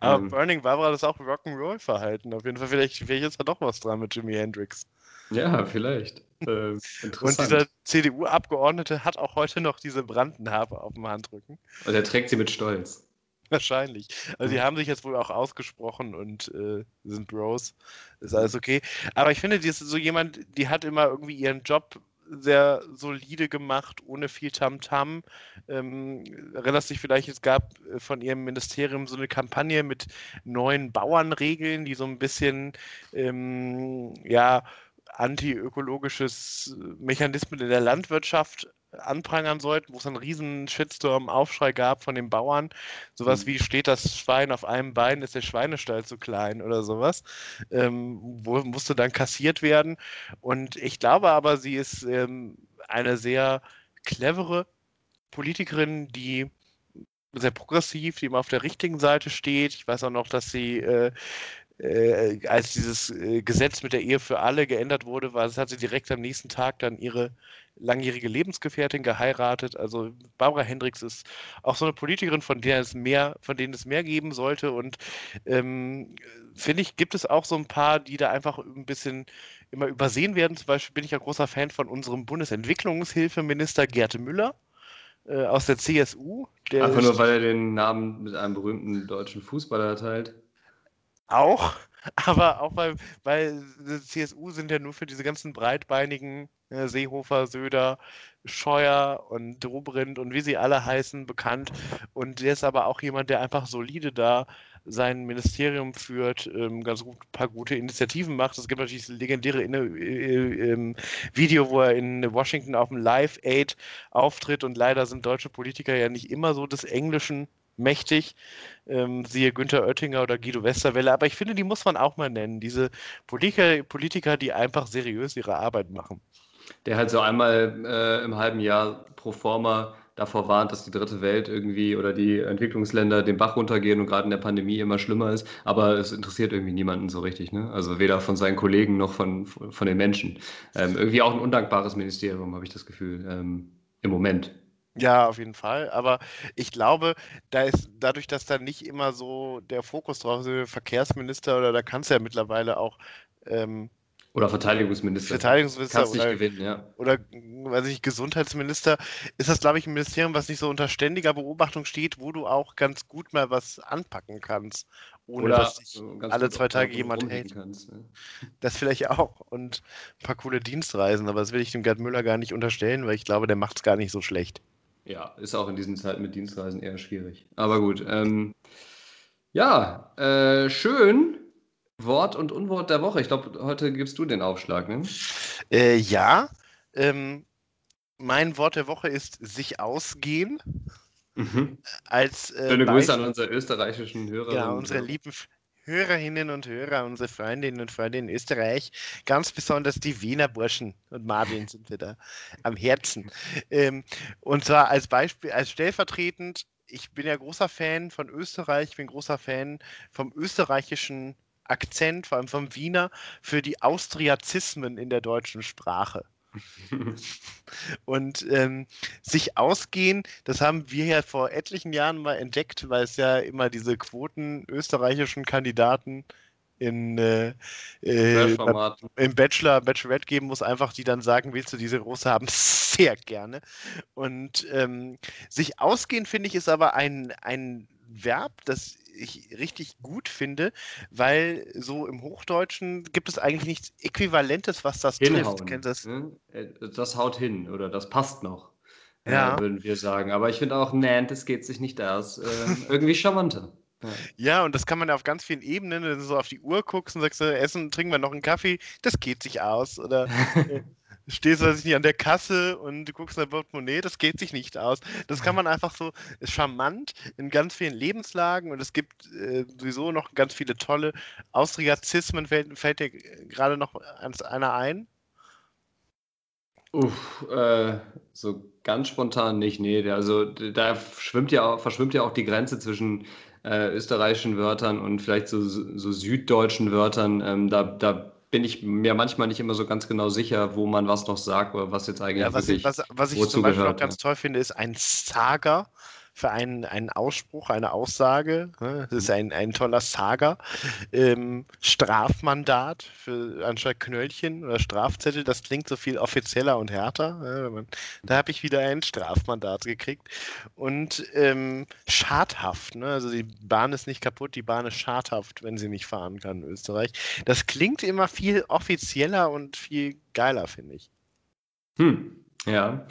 Aber Ähm. Burning Barbara das ist auch Rock'n'Roll-Verhalten. Auf jeden Fall, vielleicht, vielleicht ist da doch was dran mit Jimi Hendrix. Ja, vielleicht. Äh, und dieser CDU-Abgeordnete hat auch heute noch diese Brandenhabe auf dem Handrücken. Und er trägt sie mit Stolz. Wahrscheinlich. Also die haben sich jetzt wohl auch ausgesprochen und äh, sind Bros. Ist alles okay. Aber ich finde, die ist so jemand, die hat immer irgendwie ihren Job sehr solide gemacht, ohne viel Tamtam. -Tam. Ähm, erinnerst dich vielleicht, es gab äh, von ihrem Ministerium so eine Kampagne mit neuen Bauernregeln, die so ein bisschen, ähm, ja, antiökologisches Mechanismen in der Landwirtschaft anprangern sollten, wo es einen riesen Shitstorm, Aufschrei gab von den Bauern. Sowas mhm. wie steht das Schwein auf einem Bein, ist der Schweinestall zu klein oder sowas. Ähm, wo musste dann kassiert werden. Und ich glaube aber, sie ist ähm, eine sehr clevere Politikerin, die sehr progressiv, die immer auf der richtigen Seite steht. Ich weiß auch noch, dass sie äh, äh, als dieses äh, Gesetz mit der Ehe für alle geändert wurde, war, das hat sie direkt am nächsten Tag dann ihre langjährige Lebensgefährtin geheiratet. Also Barbara Hendricks ist auch so eine Politikerin, von der es mehr, von denen es mehr geben sollte. Und ähm, finde ich, gibt es auch so ein paar, die da einfach ein bisschen immer übersehen werden. Zum Beispiel bin ich ja großer Fan von unserem Bundesentwicklungshilfeminister Gerd Müller äh, aus der CSU. Der Einfach nur, weil er den Namen mit einem berühmten deutschen Fußballer teilt. Auch, aber auch weil, die CSU sind ja nur für diese ganzen breitbeinigen äh, Seehofer, Söder, Scheuer und Dobrindt und wie sie alle heißen bekannt. Und der ist aber auch jemand, der einfach solide da sein Ministerium führt, ähm, ganz gut, ein paar gute Initiativen macht. Es gibt natürlich das legendäre in, äh, äh, Video, wo er in Washington auf dem Live Aid auftritt und leider sind deutsche Politiker ja nicht immer so des Englischen mächtig. Ähm, siehe Günther Oettinger oder Guido Westerwelle. Aber ich finde, die muss man auch mal nennen. Diese Politiker, Politiker die einfach seriös ihre Arbeit machen. Der halt so einmal äh, im halben Jahr pro forma davor warnt, dass die dritte Welt irgendwie oder die Entwicklungsländer den Bach runtergehen und gerade in der Pandemie immer schlimmer ist. Aber es interessiert irgendwie niemanden so richtig. Ne? Also weder von seinen Kollegen noch von, von den Menschen. Ähm, irgendwie auch ein undankbares Ministerium, habe ich das Gefühl, ähm, im Moment. Ja, auf jeden Fall. Aber ich glaube, da ist dadurch, dass da nicht immer so der Fokus drauf ist, Verkehrsminister oder da kannst du ja mittlerweile auch ähm, oder Verteidigungsminister. Verteidigungsminister Kannst oder, nicht gewinnen, ja. oder weiß ich, Gesundheitsminister, ist das, glaube ich, ein Ministerium, was nicht so unter ständiger Beobachtung steht, wo du auch ganz gut mal was anpacken kannst, ohne oder dass dich alle zwei Tage jemand hält. Kannst, ne? Das vielleicht auch. Und ein paar coole Dienstreisen, aber das will ich dem Gerd Müller gar nicht unterstellen, weil ich glaube, der macht es gar nicht so schlecht. Ja, ist auch in diesen Zeiten mit Dienstreisen eher schwierig. Aber gut. Ähm, ja, äh, schön. Wort und Unwort der Woche. Ich glaube, heute gibst du den Aufschlag, ne? Äh, ja. Ähm, mein Wort der Woche ist sich ausgehen. Mhm. Als, äh, Schöne Grüße an unsere österreichischen Hörer. Ja, unsere lieben Hörerinnen und Hörer, unsere Freundinnen und Freunde in Österreich, ganz besonders die Wiener Burschen und Marvin sind wir da am Herzen. Ähm, und zwar als Beispiel, als stellvertretend, ich bin ja großer Fan von Österreich, ich bin großer Fan vom österreichischen Akzent, vor allem vom Wiener, für die Austriazismen in der deutschen Sprache. und ähm, sich ausgehen, das haben wir ja vor etlichen Jahren mal entdeckt, weil es ja immer diese Quoten österreichischen Kandidaten in, äh, äh, im Bachelor, Bachelorette geben muss, einfach die dann sagen, willst du diese Rose haben? Sehr gerne. Und ähm, sich ausgehen, finde ich, ist aber ein, ein Verb, das ich richtig gut finde, weil so im Hochdeutschen gibt es eigentlich nichts Äquivalentes, was das Hinhauen, trifft. Das? Ne? Äh, das haut hin oder das passt noch, äh, ja. äh, würden wir sagen. Aber ich finde auch, nein, das geht sich nicht aus. Äh, irgendwie charmanter. Ja. ja. und das kann man ja auf ganz vielen Ebenen, wenn du so auf die Uhr guckst und sagst, essen, trinken wir noch einen Kaffee, das geht sich aus. Oder stehst du nicht an der Kasse und du guckst dein Portemonnaie, das geht sich nicht aus. Das kann man einfach so, ist charmant in ganz vielen Lebenslagen und es gibt äh, sowieso noch ganz viele tolle Austriazismen. Fällt, fällt dir gerade noch einer ein? Uff, äh, so ganz spontan nicht, nee. Also da schwimmt ja, verschwimmt ja auch die Grenze zwischen äh, österreichischen Wörtern und vielleicht so, so süddeutschen Wörtern. Ähm, da, da bin ich mir manchmal nicht immer so ganz genau sicher, wo man was noch sagt oder was jetzt eigentlich ja, was, ich, was, was ich zum Beispiel auch ganz toll finde, ist ein Saga für einen, einen Ausspruch, eine Aussage. Ne? Das ist ein, ein toller Saga. Ähm, Strafmandat für anstatt Knöllchen oder Strafzettel, das klingt so viel offizieller und härter. Ne? Da habe ich wieder ein Strafmandat gekriegt. Und ähm, schadhaft, ne? also die Bahn ist nicht kaputt, die Bahn ist schadhaft, wenn sie nicht fahren kann in Österreich. Das klingt immer viel offizieller und viel geiler, finde ich. Hm, ja.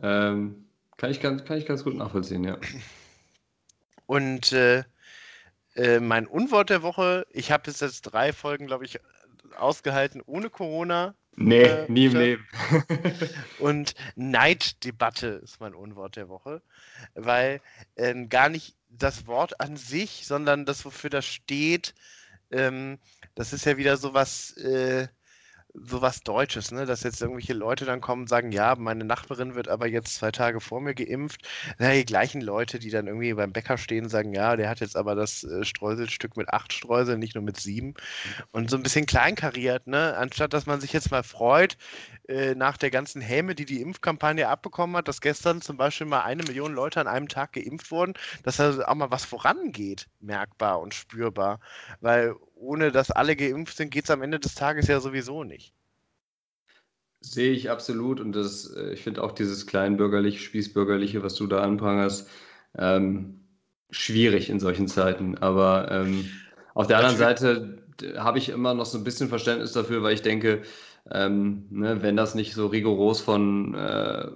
Ähm, kann, ich ganz, kann ich ganz gut nachvollziehen, ja. Und äh, äh, mein Unwort der Woche, ich habe bis jetzt drei Folgen, glaube ich, ausgehalten ohne Corona. Nee, äh, nie im Leben. und Neiddebatte ist mein Unwort der Woche, weil äh, gar nicht das Wort an sich, sondern das, wofür das steht, ähm, das ist ja wieder so was, äh, so was Deutsches, ne? dass jetzt irgendwelche Leute dann kommen und sagen, ja, meine Nachbarin wird aber jetzt zwei Tage vor mir geimpft. Na, die gleichen Leute, die dann irgendwie beim Bäcker stehen, sagen, ja, der hat jetzt aber das äh, Streuselstück mit acht Streuseln, nicht nur mit sieben. Und so ein bisschen kleinkariert, ne? anstatt dass man sich jetzt mal freut, äh, nach der ganzen Häme, die die Impfkampagne abbekommen hat, dass gestern zum Beispiel mal eine Million Leute an einem Tag geimpft wurden, dass da auch mal was vorangeht, merkbar und spürbar. Weil ohne dass alle geimpft sind, geht es am Ende des Tages ja sowieso nicht. Sehe ich absolut und das, äh, ich finde auch dieses kleinbürgerliche, spießbürgerliche, was du da anprangerst, ähm, schwierig in solchen Zeiten. Aber ähm, auf der anderen Seite habe ich immer noch so ein bisschen Verständnis dafür, weil ich denke, ähm, ne, wenn das nicht so rigoros von äh,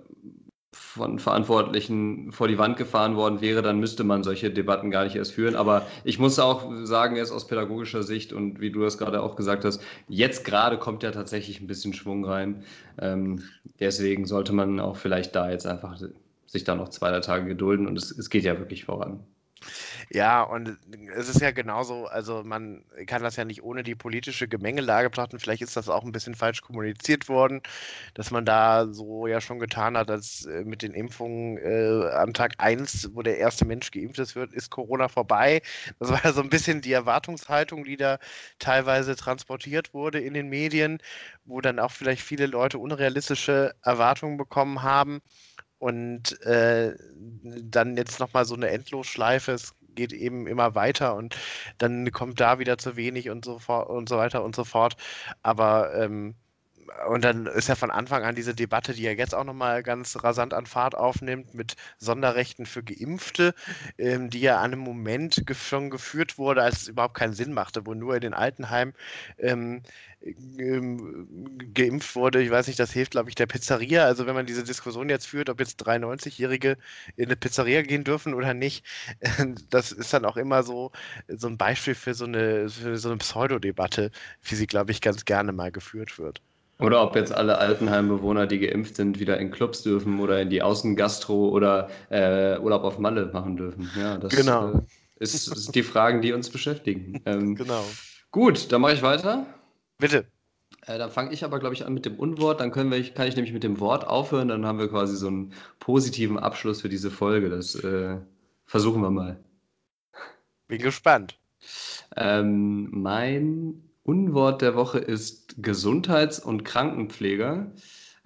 von Verantwortlichen vor die Wand gefahren worden wäre, dann müsste man solche Debatten gar nicht erst führen. Aber ich muss auch sagen, jetzt aus pädagogischer Sicht und wie du das gerade auch gesagt hast, jetzt gerade kommt ja tatsächlich ein bisschen Schwung rein. Ähm, deswegen sollte man auch vielleicht da jetzt einfach sich da noch zwei, drei Tage gedulden und es, es geht ja wirklich voran. Ja, und es ist ja genauso, also man kann das ja nicht ohne die politische Gemengelage betrachten. Vielleicht ist das auch ein bisschen falsch kommuniziert worden, dass man da so ja schon getan hat, dass äh, mit den Impfungen äh, an Tag 1, wo der erste Mensch geimpft ist, wird, ist Corona vorbei. Das war ja so ein bisschen die Erwartungshaltung, die da teilweise transportiert wurde in den Medien, wo dann auch vielleicht viele Leute unrealistische Erwartungen bekommen haben. Und äh, dann jetzt nochmal so eine Endlosschleife, es geht eben immer weiter und dann kommt da wieder zu wenig und so fort und so weiter und so fort. Aber ähm, und dann ist ja von Anfang an diese Debatte, die ja jetzt auch nochmal ganz rasant an Fahrt aufnimmt, mit Sonderrechten für Geimpfte, ähm, die ja an einem Moment schon geführt wurde, als es überhaupt keinen Sinn machte, wo nur in den Altenheimen ähm, geimpft wurde. Ich weiß nicht, das hilft, glaube ich, der Pizzeria. Also wenn man diese Diskussion jetzt führt, ob jetzt 93-Jährige in eine Pizzeria gehen dürfen oder nicht, das ist dann auch immer so, so ein Beispiel für so eine, für so eine Pseudodebatte, wie sie, glaube ich, ganz gerne mal geführt wird. Oder ob jetzt alle Altenheimbewohner, die geimpft sind, wieder in Clubs dürfen oder in die Außengastro oder äh, Urlaub auf Malle machen dürfen. Ja, das genau. äh, ist, ist, die Fragen, die uns beschäftigen. Ähm, genau. Gut, dann mache ich weiter. Bitte. Äh, dann fange ich aber, glaube ich, an mit dem Unwort. Dann können wir, kann ich nämlich mit dem Wort aufhören. Dann haben wir quasi so einen positiven Abschluss für diese Folge. Das äh, versuchen wir mal. Bin gespannt. Ähm, mein Unwort der Woche ist Gesundheits- und Krankenpfleger.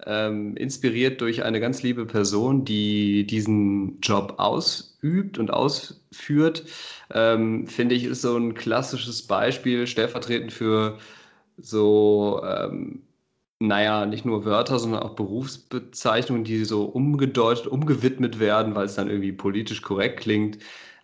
Ähm, inspiriert durch eine ganz liebe Person, die diesen Job ausübt und ausführt, ähm, finde ich, ist so ein klassisches Beispiel, stellvertretend für so, ähm, naja, nicht nur Wörter, sondern auch Berufsbezeichnungen, die so umgedeutet, umgewidmet werden, weil es dann irgendwie politisch korrekt klingt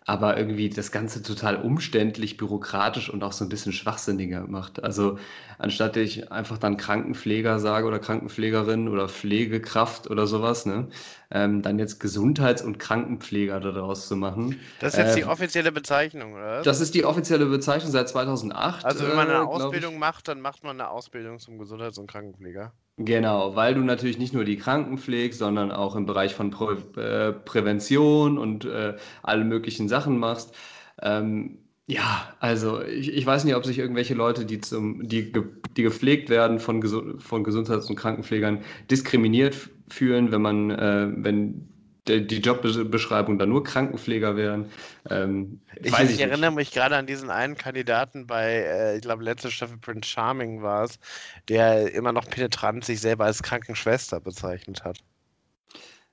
aber irgendwie das Ganze total umständlich, bürokratisch und auch so ein bisschen schwachsinniger macht. Also anstatt ich einfach dann Krankenpfleger sage oder Krankenpflegerin oder Pflegekraft oder sowas, ne, ähm, dann jetzt Gesundheits- und Krankenpfleger daraus zu machen. Das ist jetzt äh, die ähm, offizielle Bezeichnung, oder? Das ist die offizielle Bezeichnung seit 2008. Also wenn man eine äh, Ausbildung macht, dann macht man eine Ausbildung zum Gesundheits- und Krankenpfleger. Genau, weil du natürlich nicht nur die Kranken pflegst, sondern auch im Bereich von Prä äh, Prävention und äh, alle möglichen Sachen machst. Ähm, ja, also ich, ich, weiß nicht, ob sich irgendwelche Leute, die, zum, die, die gepflegt werden von, Gesu von Gesundheits- und Krankenpflegern, diskriminiert fühlen, wenn man, äh, wenn die Jobbeschreibung dann nur Krankenpfleger wären. Ähm, ich, ich, ich erinnere mich gerade an diesen einen Kandidaten bei, äh, ich glaube, letzte Staffel Prince Charming war es, der immer noch penetrant sich selber als Krankenschwester bezeichnet hat.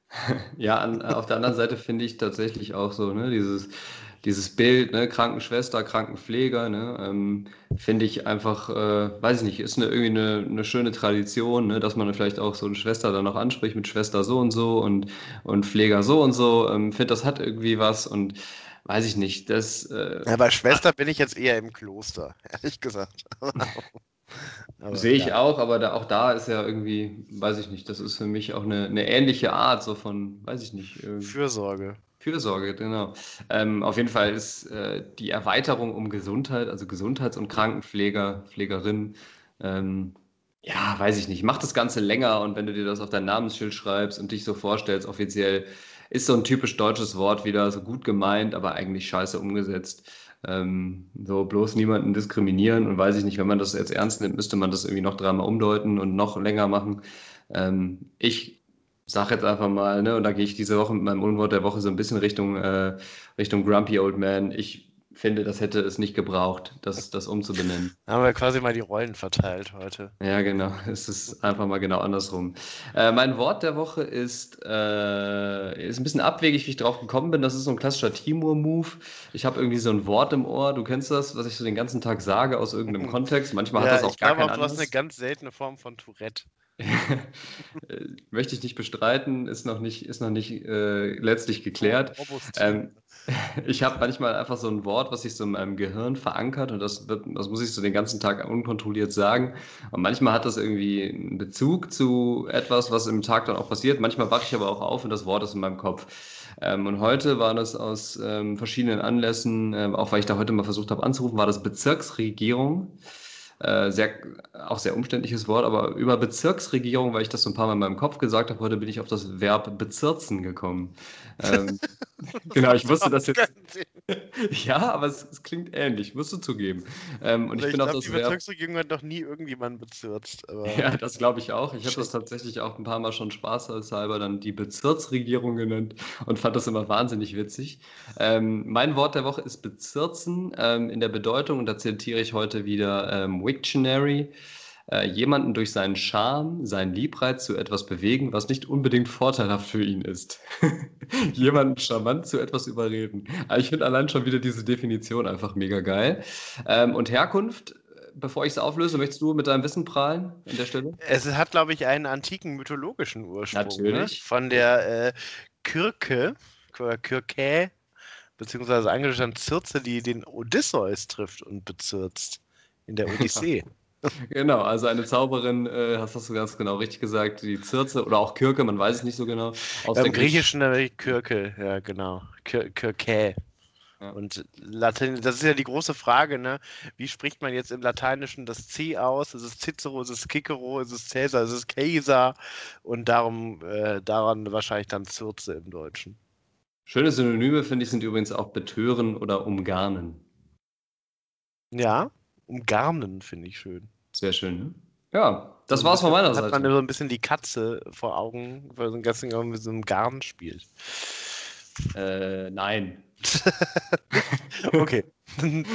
Ja, an, auf der anderen Seite finde ich tatsächlich auch so, ne, dieses, dieses Bild, ne, Krankenschwester, Krankenpfleger, ne, ähm, finde ich einfach, äh, weiß ich nicht, ist eine, irgendwie eine, eine schöne Tradition, ne, dass man vielleicht auch so eine Schwester dann noch anspricht mit Schwester so und so und, und Pfleger so und so. Ähm, finde, das hat irgendwie was und weiß ich nicht, das. Äh, ja, bei Schwester bin ich jetzt eher im Kloster, ehrlich gesagt. Sehe ich ja. auch, aber da, auch da ist ja irgendwie, weiß ich nicht, das ist für mich auch eine, eine ähnliche Art so von, weiß ich nicht. Äh, Fürsorge. Fürsorge, genau. Ähm, auf jeden Fall ist äh, die Erweiterung um Gesundheit, also Gesundheits- und Krankenpfleger, Pflegerin, ähm, ja, weiß ich nicht, macht das Ganze länger und wenn du dir das auf dein Namensschild schreibst und dich so vorstellst, offiziell, ist so ein typisch deutsches Wort wieder, so gut gemeint, aber eigentlich scheiße umgesetzt. Ähm, so bloß niemanden diskriminieren und weiß ich nicht, wenn man das jetzt ernst nimmt, müsste man das irgendwie noch dreimal umdeuten und noch länger machen. Ähm, ich sage jetzt einfach mal, ne, und da gehe ich diese Woche mit meinem Unwort der Woche so ein bisschen Richtung, äh, Richtung Grumpy Old Man. Ich finde, das hätte es nicht gebraucht, das, das umzubenennen. Da haben wir quasi mal die Rollen verteilt heute. Ja, genau. Es ist einfach mal genau andersrum. Äh, mein Wort der Woche ist, äh, ist ein bisschen abwegig, wie ich drauf gekommen bin. Das ist so ein klassischer Timur-Move. Ich habe irgendwie so ein Wort im Ohr. Du kennst das, was ich so den ganzen Tag sage aus irgendeinem Kontext. Manchmal ja, hat das auch gar keinen auch, Du hast eine ganz seltene Form von Tourette. Möchte ich nicht bestreiten, ist noch nicht, ist noch nicht äh, letztlich geklärt. Ähm, ich habe manchmal einfach so ein Wort, was sich so in meinem Gehirn verankert und das, wird, das muss ich so den ganzen Tag unkontrolliert sagen. Und manchmal hat das irgendwie einen Bezug zu etwas, was im Tag dann auch passiert. Manchmal wache ich aber auch auf und das Wort ist in meinem Kopf. Ähm, und heute war das aus ähm, verschiedenen Anlässen, äh, auch weil ich da heute mal versucht habe anzurufen, war das Bezirksregierung. Äh, sehr, auch sehr umständliches Wort, aber über Bezirksregierung, weil ich das so ein paar Mal in meinem Kopf gesagt habe, heute bin ich auf das Verb bezirzen gekommen. Ähm, genau, ich wusste das jetzt. ja, aber es, es, klingt ähnlich, musst du zugeben. Ähm, und also ich, ich bin glaub, das die Bezirksregierung hat noch nie irgendjemand bezirzt. ja, das glaube ich auch. Ich habe das tatsächlich auch ein paar Mal schon spaßhalber dann die Bezirksregierung genannt und fand das immer wahnsinnig witzig. Ähm, mein Wort der Woche ist bezirzen ähm, in der Bedeutung, und da zitiere ich heute wieder ähm, Wiktionary äh, jemanden durch seinen Charme, seinen Liebreiz zu etwas bewegen, was nicht unbedingt vorteilhaft für ihn ist. jemanden charmant zu etwas überreden. Aber ich finde allein schon wieder diese Definition einfach mega geil. Ähm, und Herkunft, bevor ich es auflöse, möchtest du mit deinem Wissen prahlen an der Stelle? Es hat, glaube ich, einen antiken mythologischen Ursprung. Ne? Natürlich. Ne? Von der äh, Kürke, Kürke, beziehungsweise angestellten Zirze, die den Odysseus trifft und bezirzt in der Odyssee. Genau, also eine Zauberin, äh, hast, hast du ganz genau richtig gesagt, die Zirze oder auch Kirke, man weiß es nicht so genau. Aus Im Griechischen nämlich Kirke, ja genau. Kirke. Ja. Und Latein, das ist ja die große Frage, ne? Wie spricht man jetzt im Lateinischen das C aus? Ist es Cicero, ist es Cicero, ist es Cäsar, ist es Caesar? Und darum, äh, daran wahrscheinlich dann Zürze im Deutschen. Schöne Synonyme, finde ich, sind übrigens auch betören oder umgarnen. Ja, umgarnen, finde ich schön. Sehr schön, ne? Ja, das war's von meiner hat Seite. Hat man so ein bisschen die Katze vor Augen, weil so ein ganzes mit so einem Garn spielt. Äh, nein. okay.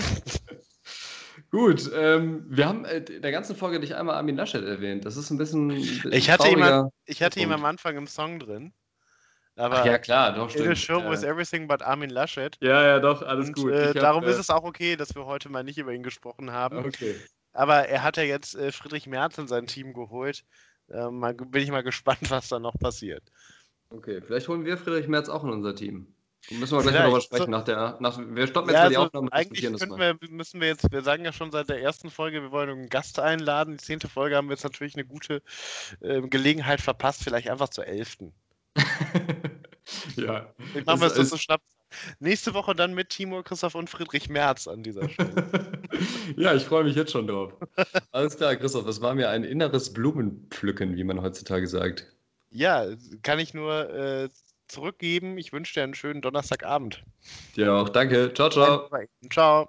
Gut, ähm, wir haben äh, der ganzen Folge nicht einmal Armin Laschet erwähnt. Das ist ein bisschen. ich hatte, ihn, ich hatte ihn am Anfang im Song drin. Aber Ach ja, klar, doch, stimmt. In a show ja. with everything but Armin Laschet. Ja, ja, doch, alles und, gut. Äh, darum hab, ist äh, es auch okay, dass wir heute mal nicht über ihn gesprochen haben. Okay. Aber er hat ja jetzt äh, Friedrich Merz in sein Team geholt. Äh, mal, bin ich mal gespannt, was da noch passiert. Okay, vielleicht holen wir Friedrich Merz auch in unser Team. Müssen wir gleich darüber sprechen. So, nach der, nach, wir stoppen jetzt ja, mal die also Aufnahme. Eigentlich wir, müssen wir jetzt, wir sagen ja schon seit der ersten Folge, wir wollen einen Gast einladen. Die zehnte Folge haben wir jetzt natürlich eine gute äh, Gelegenheit verpasst, vielleicht einfach zur elften. ja. Ich mache mir das so schnapp. Nächste Woche dann mit Timur, Christoph und Friedrich Merz an dieser Stelle. ja, ich freue mich jetzt schon drauf. Alles klar, Christoph, es war mir ein inneres Blumenpflücken, wie man heutzutage sagt. Ja, kann ich nur äh, zurückgeben. Ich wünsche dir einen schönen Donnerstagabend. Dir auch, danke. Ciao, ciao. Ciao.